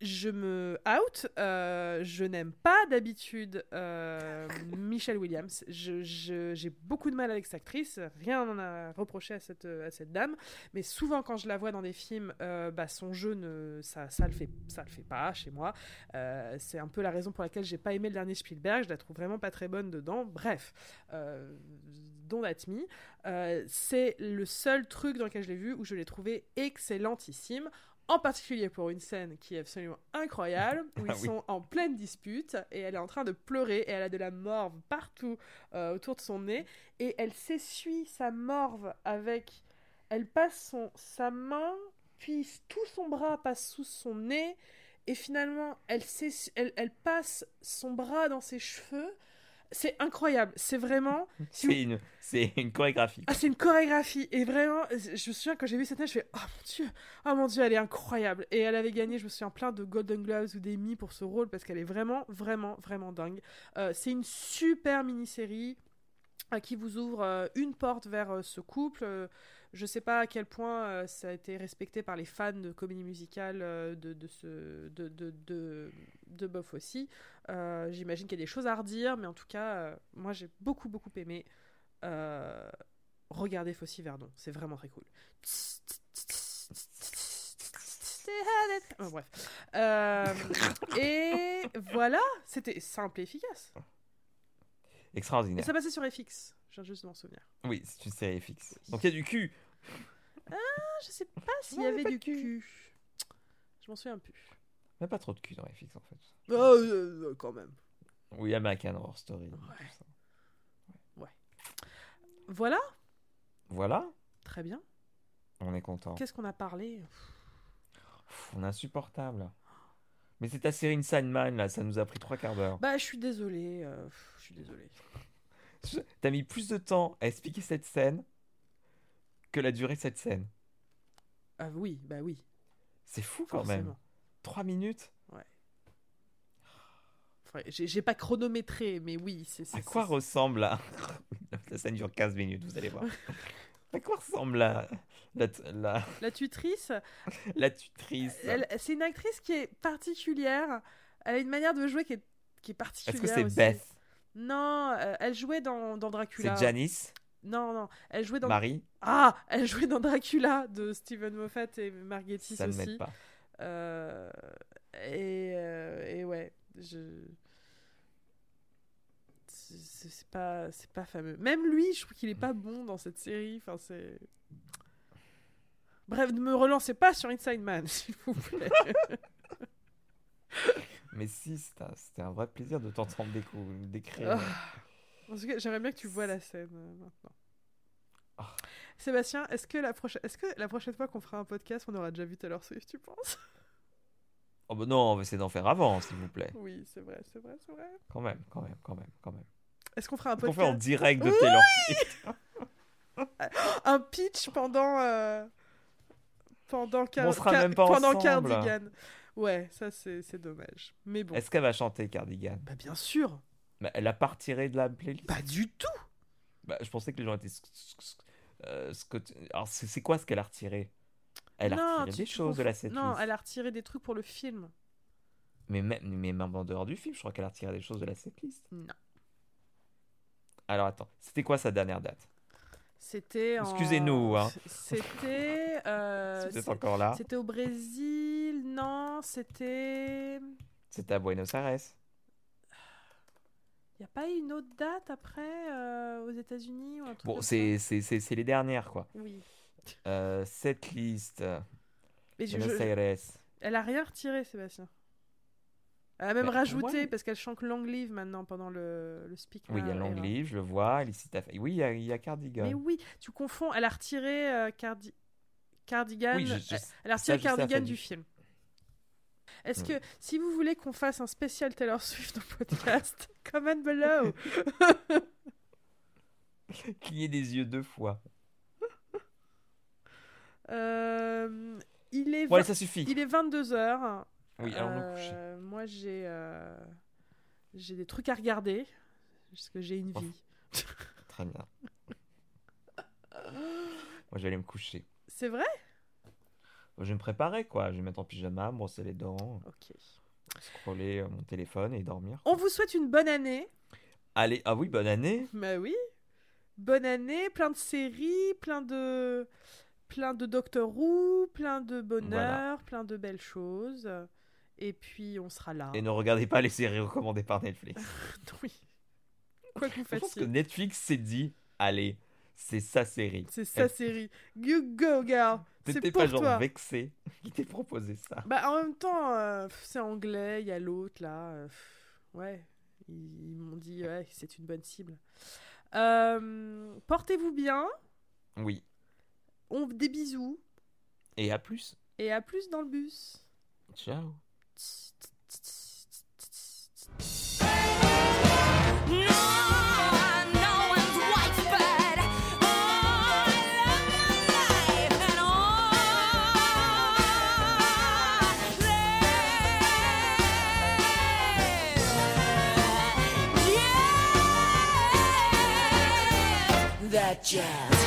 Je me out, euh, je n'aime pas d'habitude euh, (laughs) Michelle Williams. Je- je- J'ai beaucoup de mal avec cette actrice, rien à reprocher à cette, à cette dame, mais souvent quand je la vois dans des films, euh, bah, son jeu, ne, ça, ça, le fait, ça le fait pas chez moi. C'est un peu la raison pour laquelle j'ai pas aimé le dernier Spielberg, je la trouve vraiment pas très bonne dedans. Bref, don't at me. C'est le seul truc dans lequel je l'ai vu où je l'ai trouvé excellentissime. En particulier pour une scène qui est absolument incroyable, où (laughs) ils Ah oui. sont en pleine dispute et elle est en train de pleurer et elle a de la morve partout euh, autour de son nez et elle s'essuie sa morve avec. Elle passe son, sa main, puis tout son bras passe sous son nez et finalement elle, elle, elle passe son bras dans ses cheveux. C'est incroyable, c'est vraiment. (laughs) C'est une, c'est une chorégraphie. Ah, c'est une chorégraphie. Et vraiment, je me souviens quand j'ai vu cette scène, je fais Oh mon dieu, oh mon dieu, elle est incroyable. Et elle avait gagné, je me souviens, plein de Golden Gloves ou d'Emmy pour ce rôle parce qu'elle est vraiment, vraiment, vraiment dingue. Euh, c'est une super mini-série euh, qui vous ouvre euh, une porte vers euh, ce couple. Euh, je sais pas à quel point euh, ça a été respecté par les fans de comédie musicale euh, de, de, ce, de, de, de, de Buff aussi. Euh, J'imagine qu'il y a des choses à redire, mais en tout cas, euh, moi j'ai beaucoup, beaucoup aimé. Euh, regardez Fossi Verdon, c'est vraiment très cool. Oh, bref. Euh, et voilà, c'était simple et efficace. Et Extraordinaire. ça passait sur FX, je viens juste m'en souvenir. Oui, c'est une série fixe. Donc il y a du cul. Ah, je sais pas s'il y avait du cul. cul. Je m'en souviens plus. Mais pas trop de cul dans les fixes en fait. Oh, euh, quand même. Oui, American Horror Story. tout ça. Voilà, Voilà, très bien. on est content. Qu'est-ce qu'on a parlé? Pff, On est insupportable. Mais c'est ta série Inside Man là, ça nous a pris trois quarts d'heure. Bah, je suis désolée. euh, je suis désolée. (laughs) T'as mis plus de temps à expliquer cette scène que la durée de cette scène. Ah oui, bah oui, C'est fou quand même. Forcément. Trois minutes Enfin, J'ai pas chronométré, mais oui, c'est. c'est- À quoi ressemble la... (laughs) la scène dure 15 minutes, vous allez voir. (laughs) À quoi ressemble la, la, la, La tutrice, (laughs) la tutrice c'est une actrice qui est particulière. Elle a une manière de jouer qui est, qui est particulière. Est-ce que c'est aussi. Beth? Non, euh, elle jouait dans, dans Dracula. C'est Janice? Non, non, elle jouait dans. Marie? Ah, elle jouait dans Dracula de Steven Moffat et Marguerite Ça ne aussi. m'aide pas. Euh, et, euh, et ouais, je. C'est pas, pas fameux. Même lui, je trouve qu'il est pas bon dans cette série. Enfin, c'est. Bref, ne me relancez pas sur Inside Man, (laughs) s'il vous plaît. Mais si, c'était un, vrai plaisir de t'entendre décrire. En tout cas, j'aimerais bien que tu vois la scène euh, maintenant. Ah. Sébastien, est-ce que, la prochaine... est-ce que la prochaine fois qu'on fera un podcast, on aura déjà vu Taylor Swift, tu penses? Oh bah non, on va essayer d'en faire avant, s'il vous plaît. Oui, c'est vrai, c'est vrai, c'est vrai. Quand même, quand même, quand même, quand même. Est-ce qu'on fera un podcast fait en direct de Oui Taylor Swift. (laughs) un pitch pendant euh, pendant car- On sera car- même pas pendant ensemble. Cardigan. Ouais, ça c'est c'est dommage. Mais bon. Est-ce qu'elle va chanter Cardigan? Bah bien sûr. Bah, Elle a pas retiré de la playlist? Pas du tout. Bah, Je pensais que les gens étaient... euh, scot- Alors c'est quoi ce qu'elle a retiré? Elle a non, retiré des choses de la setlist. Non, elle a retiré des trucs pour le film. Mais même, mais même en dehors du film, je crois qu'elle a retiré des choses de la setlist. Non. Alors attends, c'était quoi sa dernière date? C'était en... Excusez-nous, hein. (laughs) C'était euh, (laughs) encore là, C'était au Brésil, non, c'était c'était à Buenos Aires. Il a pas une autre date après euh, aux États-Unis ou un truc Bon, c'est c'est- c'est- c'est les dernières, quoi. Oui. Euh, setlist, euh, Mais je- Buenos je- Aires. Elle a rien retiré, Sébastien. Elle a même Bah, rajouté, ouais. parce qu'elle chante Long Live maintenant pendant le, le speak. Oui, il y a now Long era. Live, je le vois. Oui, il y a, il y a Cardigan. Mais oui, tu confonds. Elle a retiré euh, Cardi- Cardigan. Oui, je- je- elle- a ça, retiré je sais Cardigan du film. Est-ce Oui. que, si vous voulez qu'on fasse un spécial Taylor Swift au podcast, (laughs) comment below (laughs) Cligner des yeux deux fois. Euh, il, est Bon, allez, vingt- ça suffit. il est 22h. Oui, allons nous coucher. Moi, j'ai euh, j'ai des trucs à regarder, parce que j'ai une Oh. vie. Très bien. (laughs) Moi, j'allais me coucher. C'est vrai? Je vais me préparer, quoi. Je vais mettre en pyjama, brosser les dents, Ok. scroller euh, mon téléphone et dormir. On vous souhaite une bonne année. Allez, ah oui, bonne année. Bah oui. Bonne année, plein de séries, plein de plein de Doctor Who, plein de bonheur, plein de belles choses. Et puis on sera là. Et ne regardez pas les séries recommandées par Netflix. (laughs) oui. Quoi que vous Je pense que fassiez. Netflix s'est dit, allez, c'est sa série. C'est sa série. You go, girl. C'est T'étais pas genre toi. vexé (laughs) qui t'ait proposé ça. Bah en même temps, euh, c'est anglais, il y a l'autre là. euh, ouais, ils, ils m'ont dit ouais, c'est une bonne cible. Euh, Portez-vous bien. Oui. On des bisous Et à plus. et à plus dans le bus. Ciao. No jazz.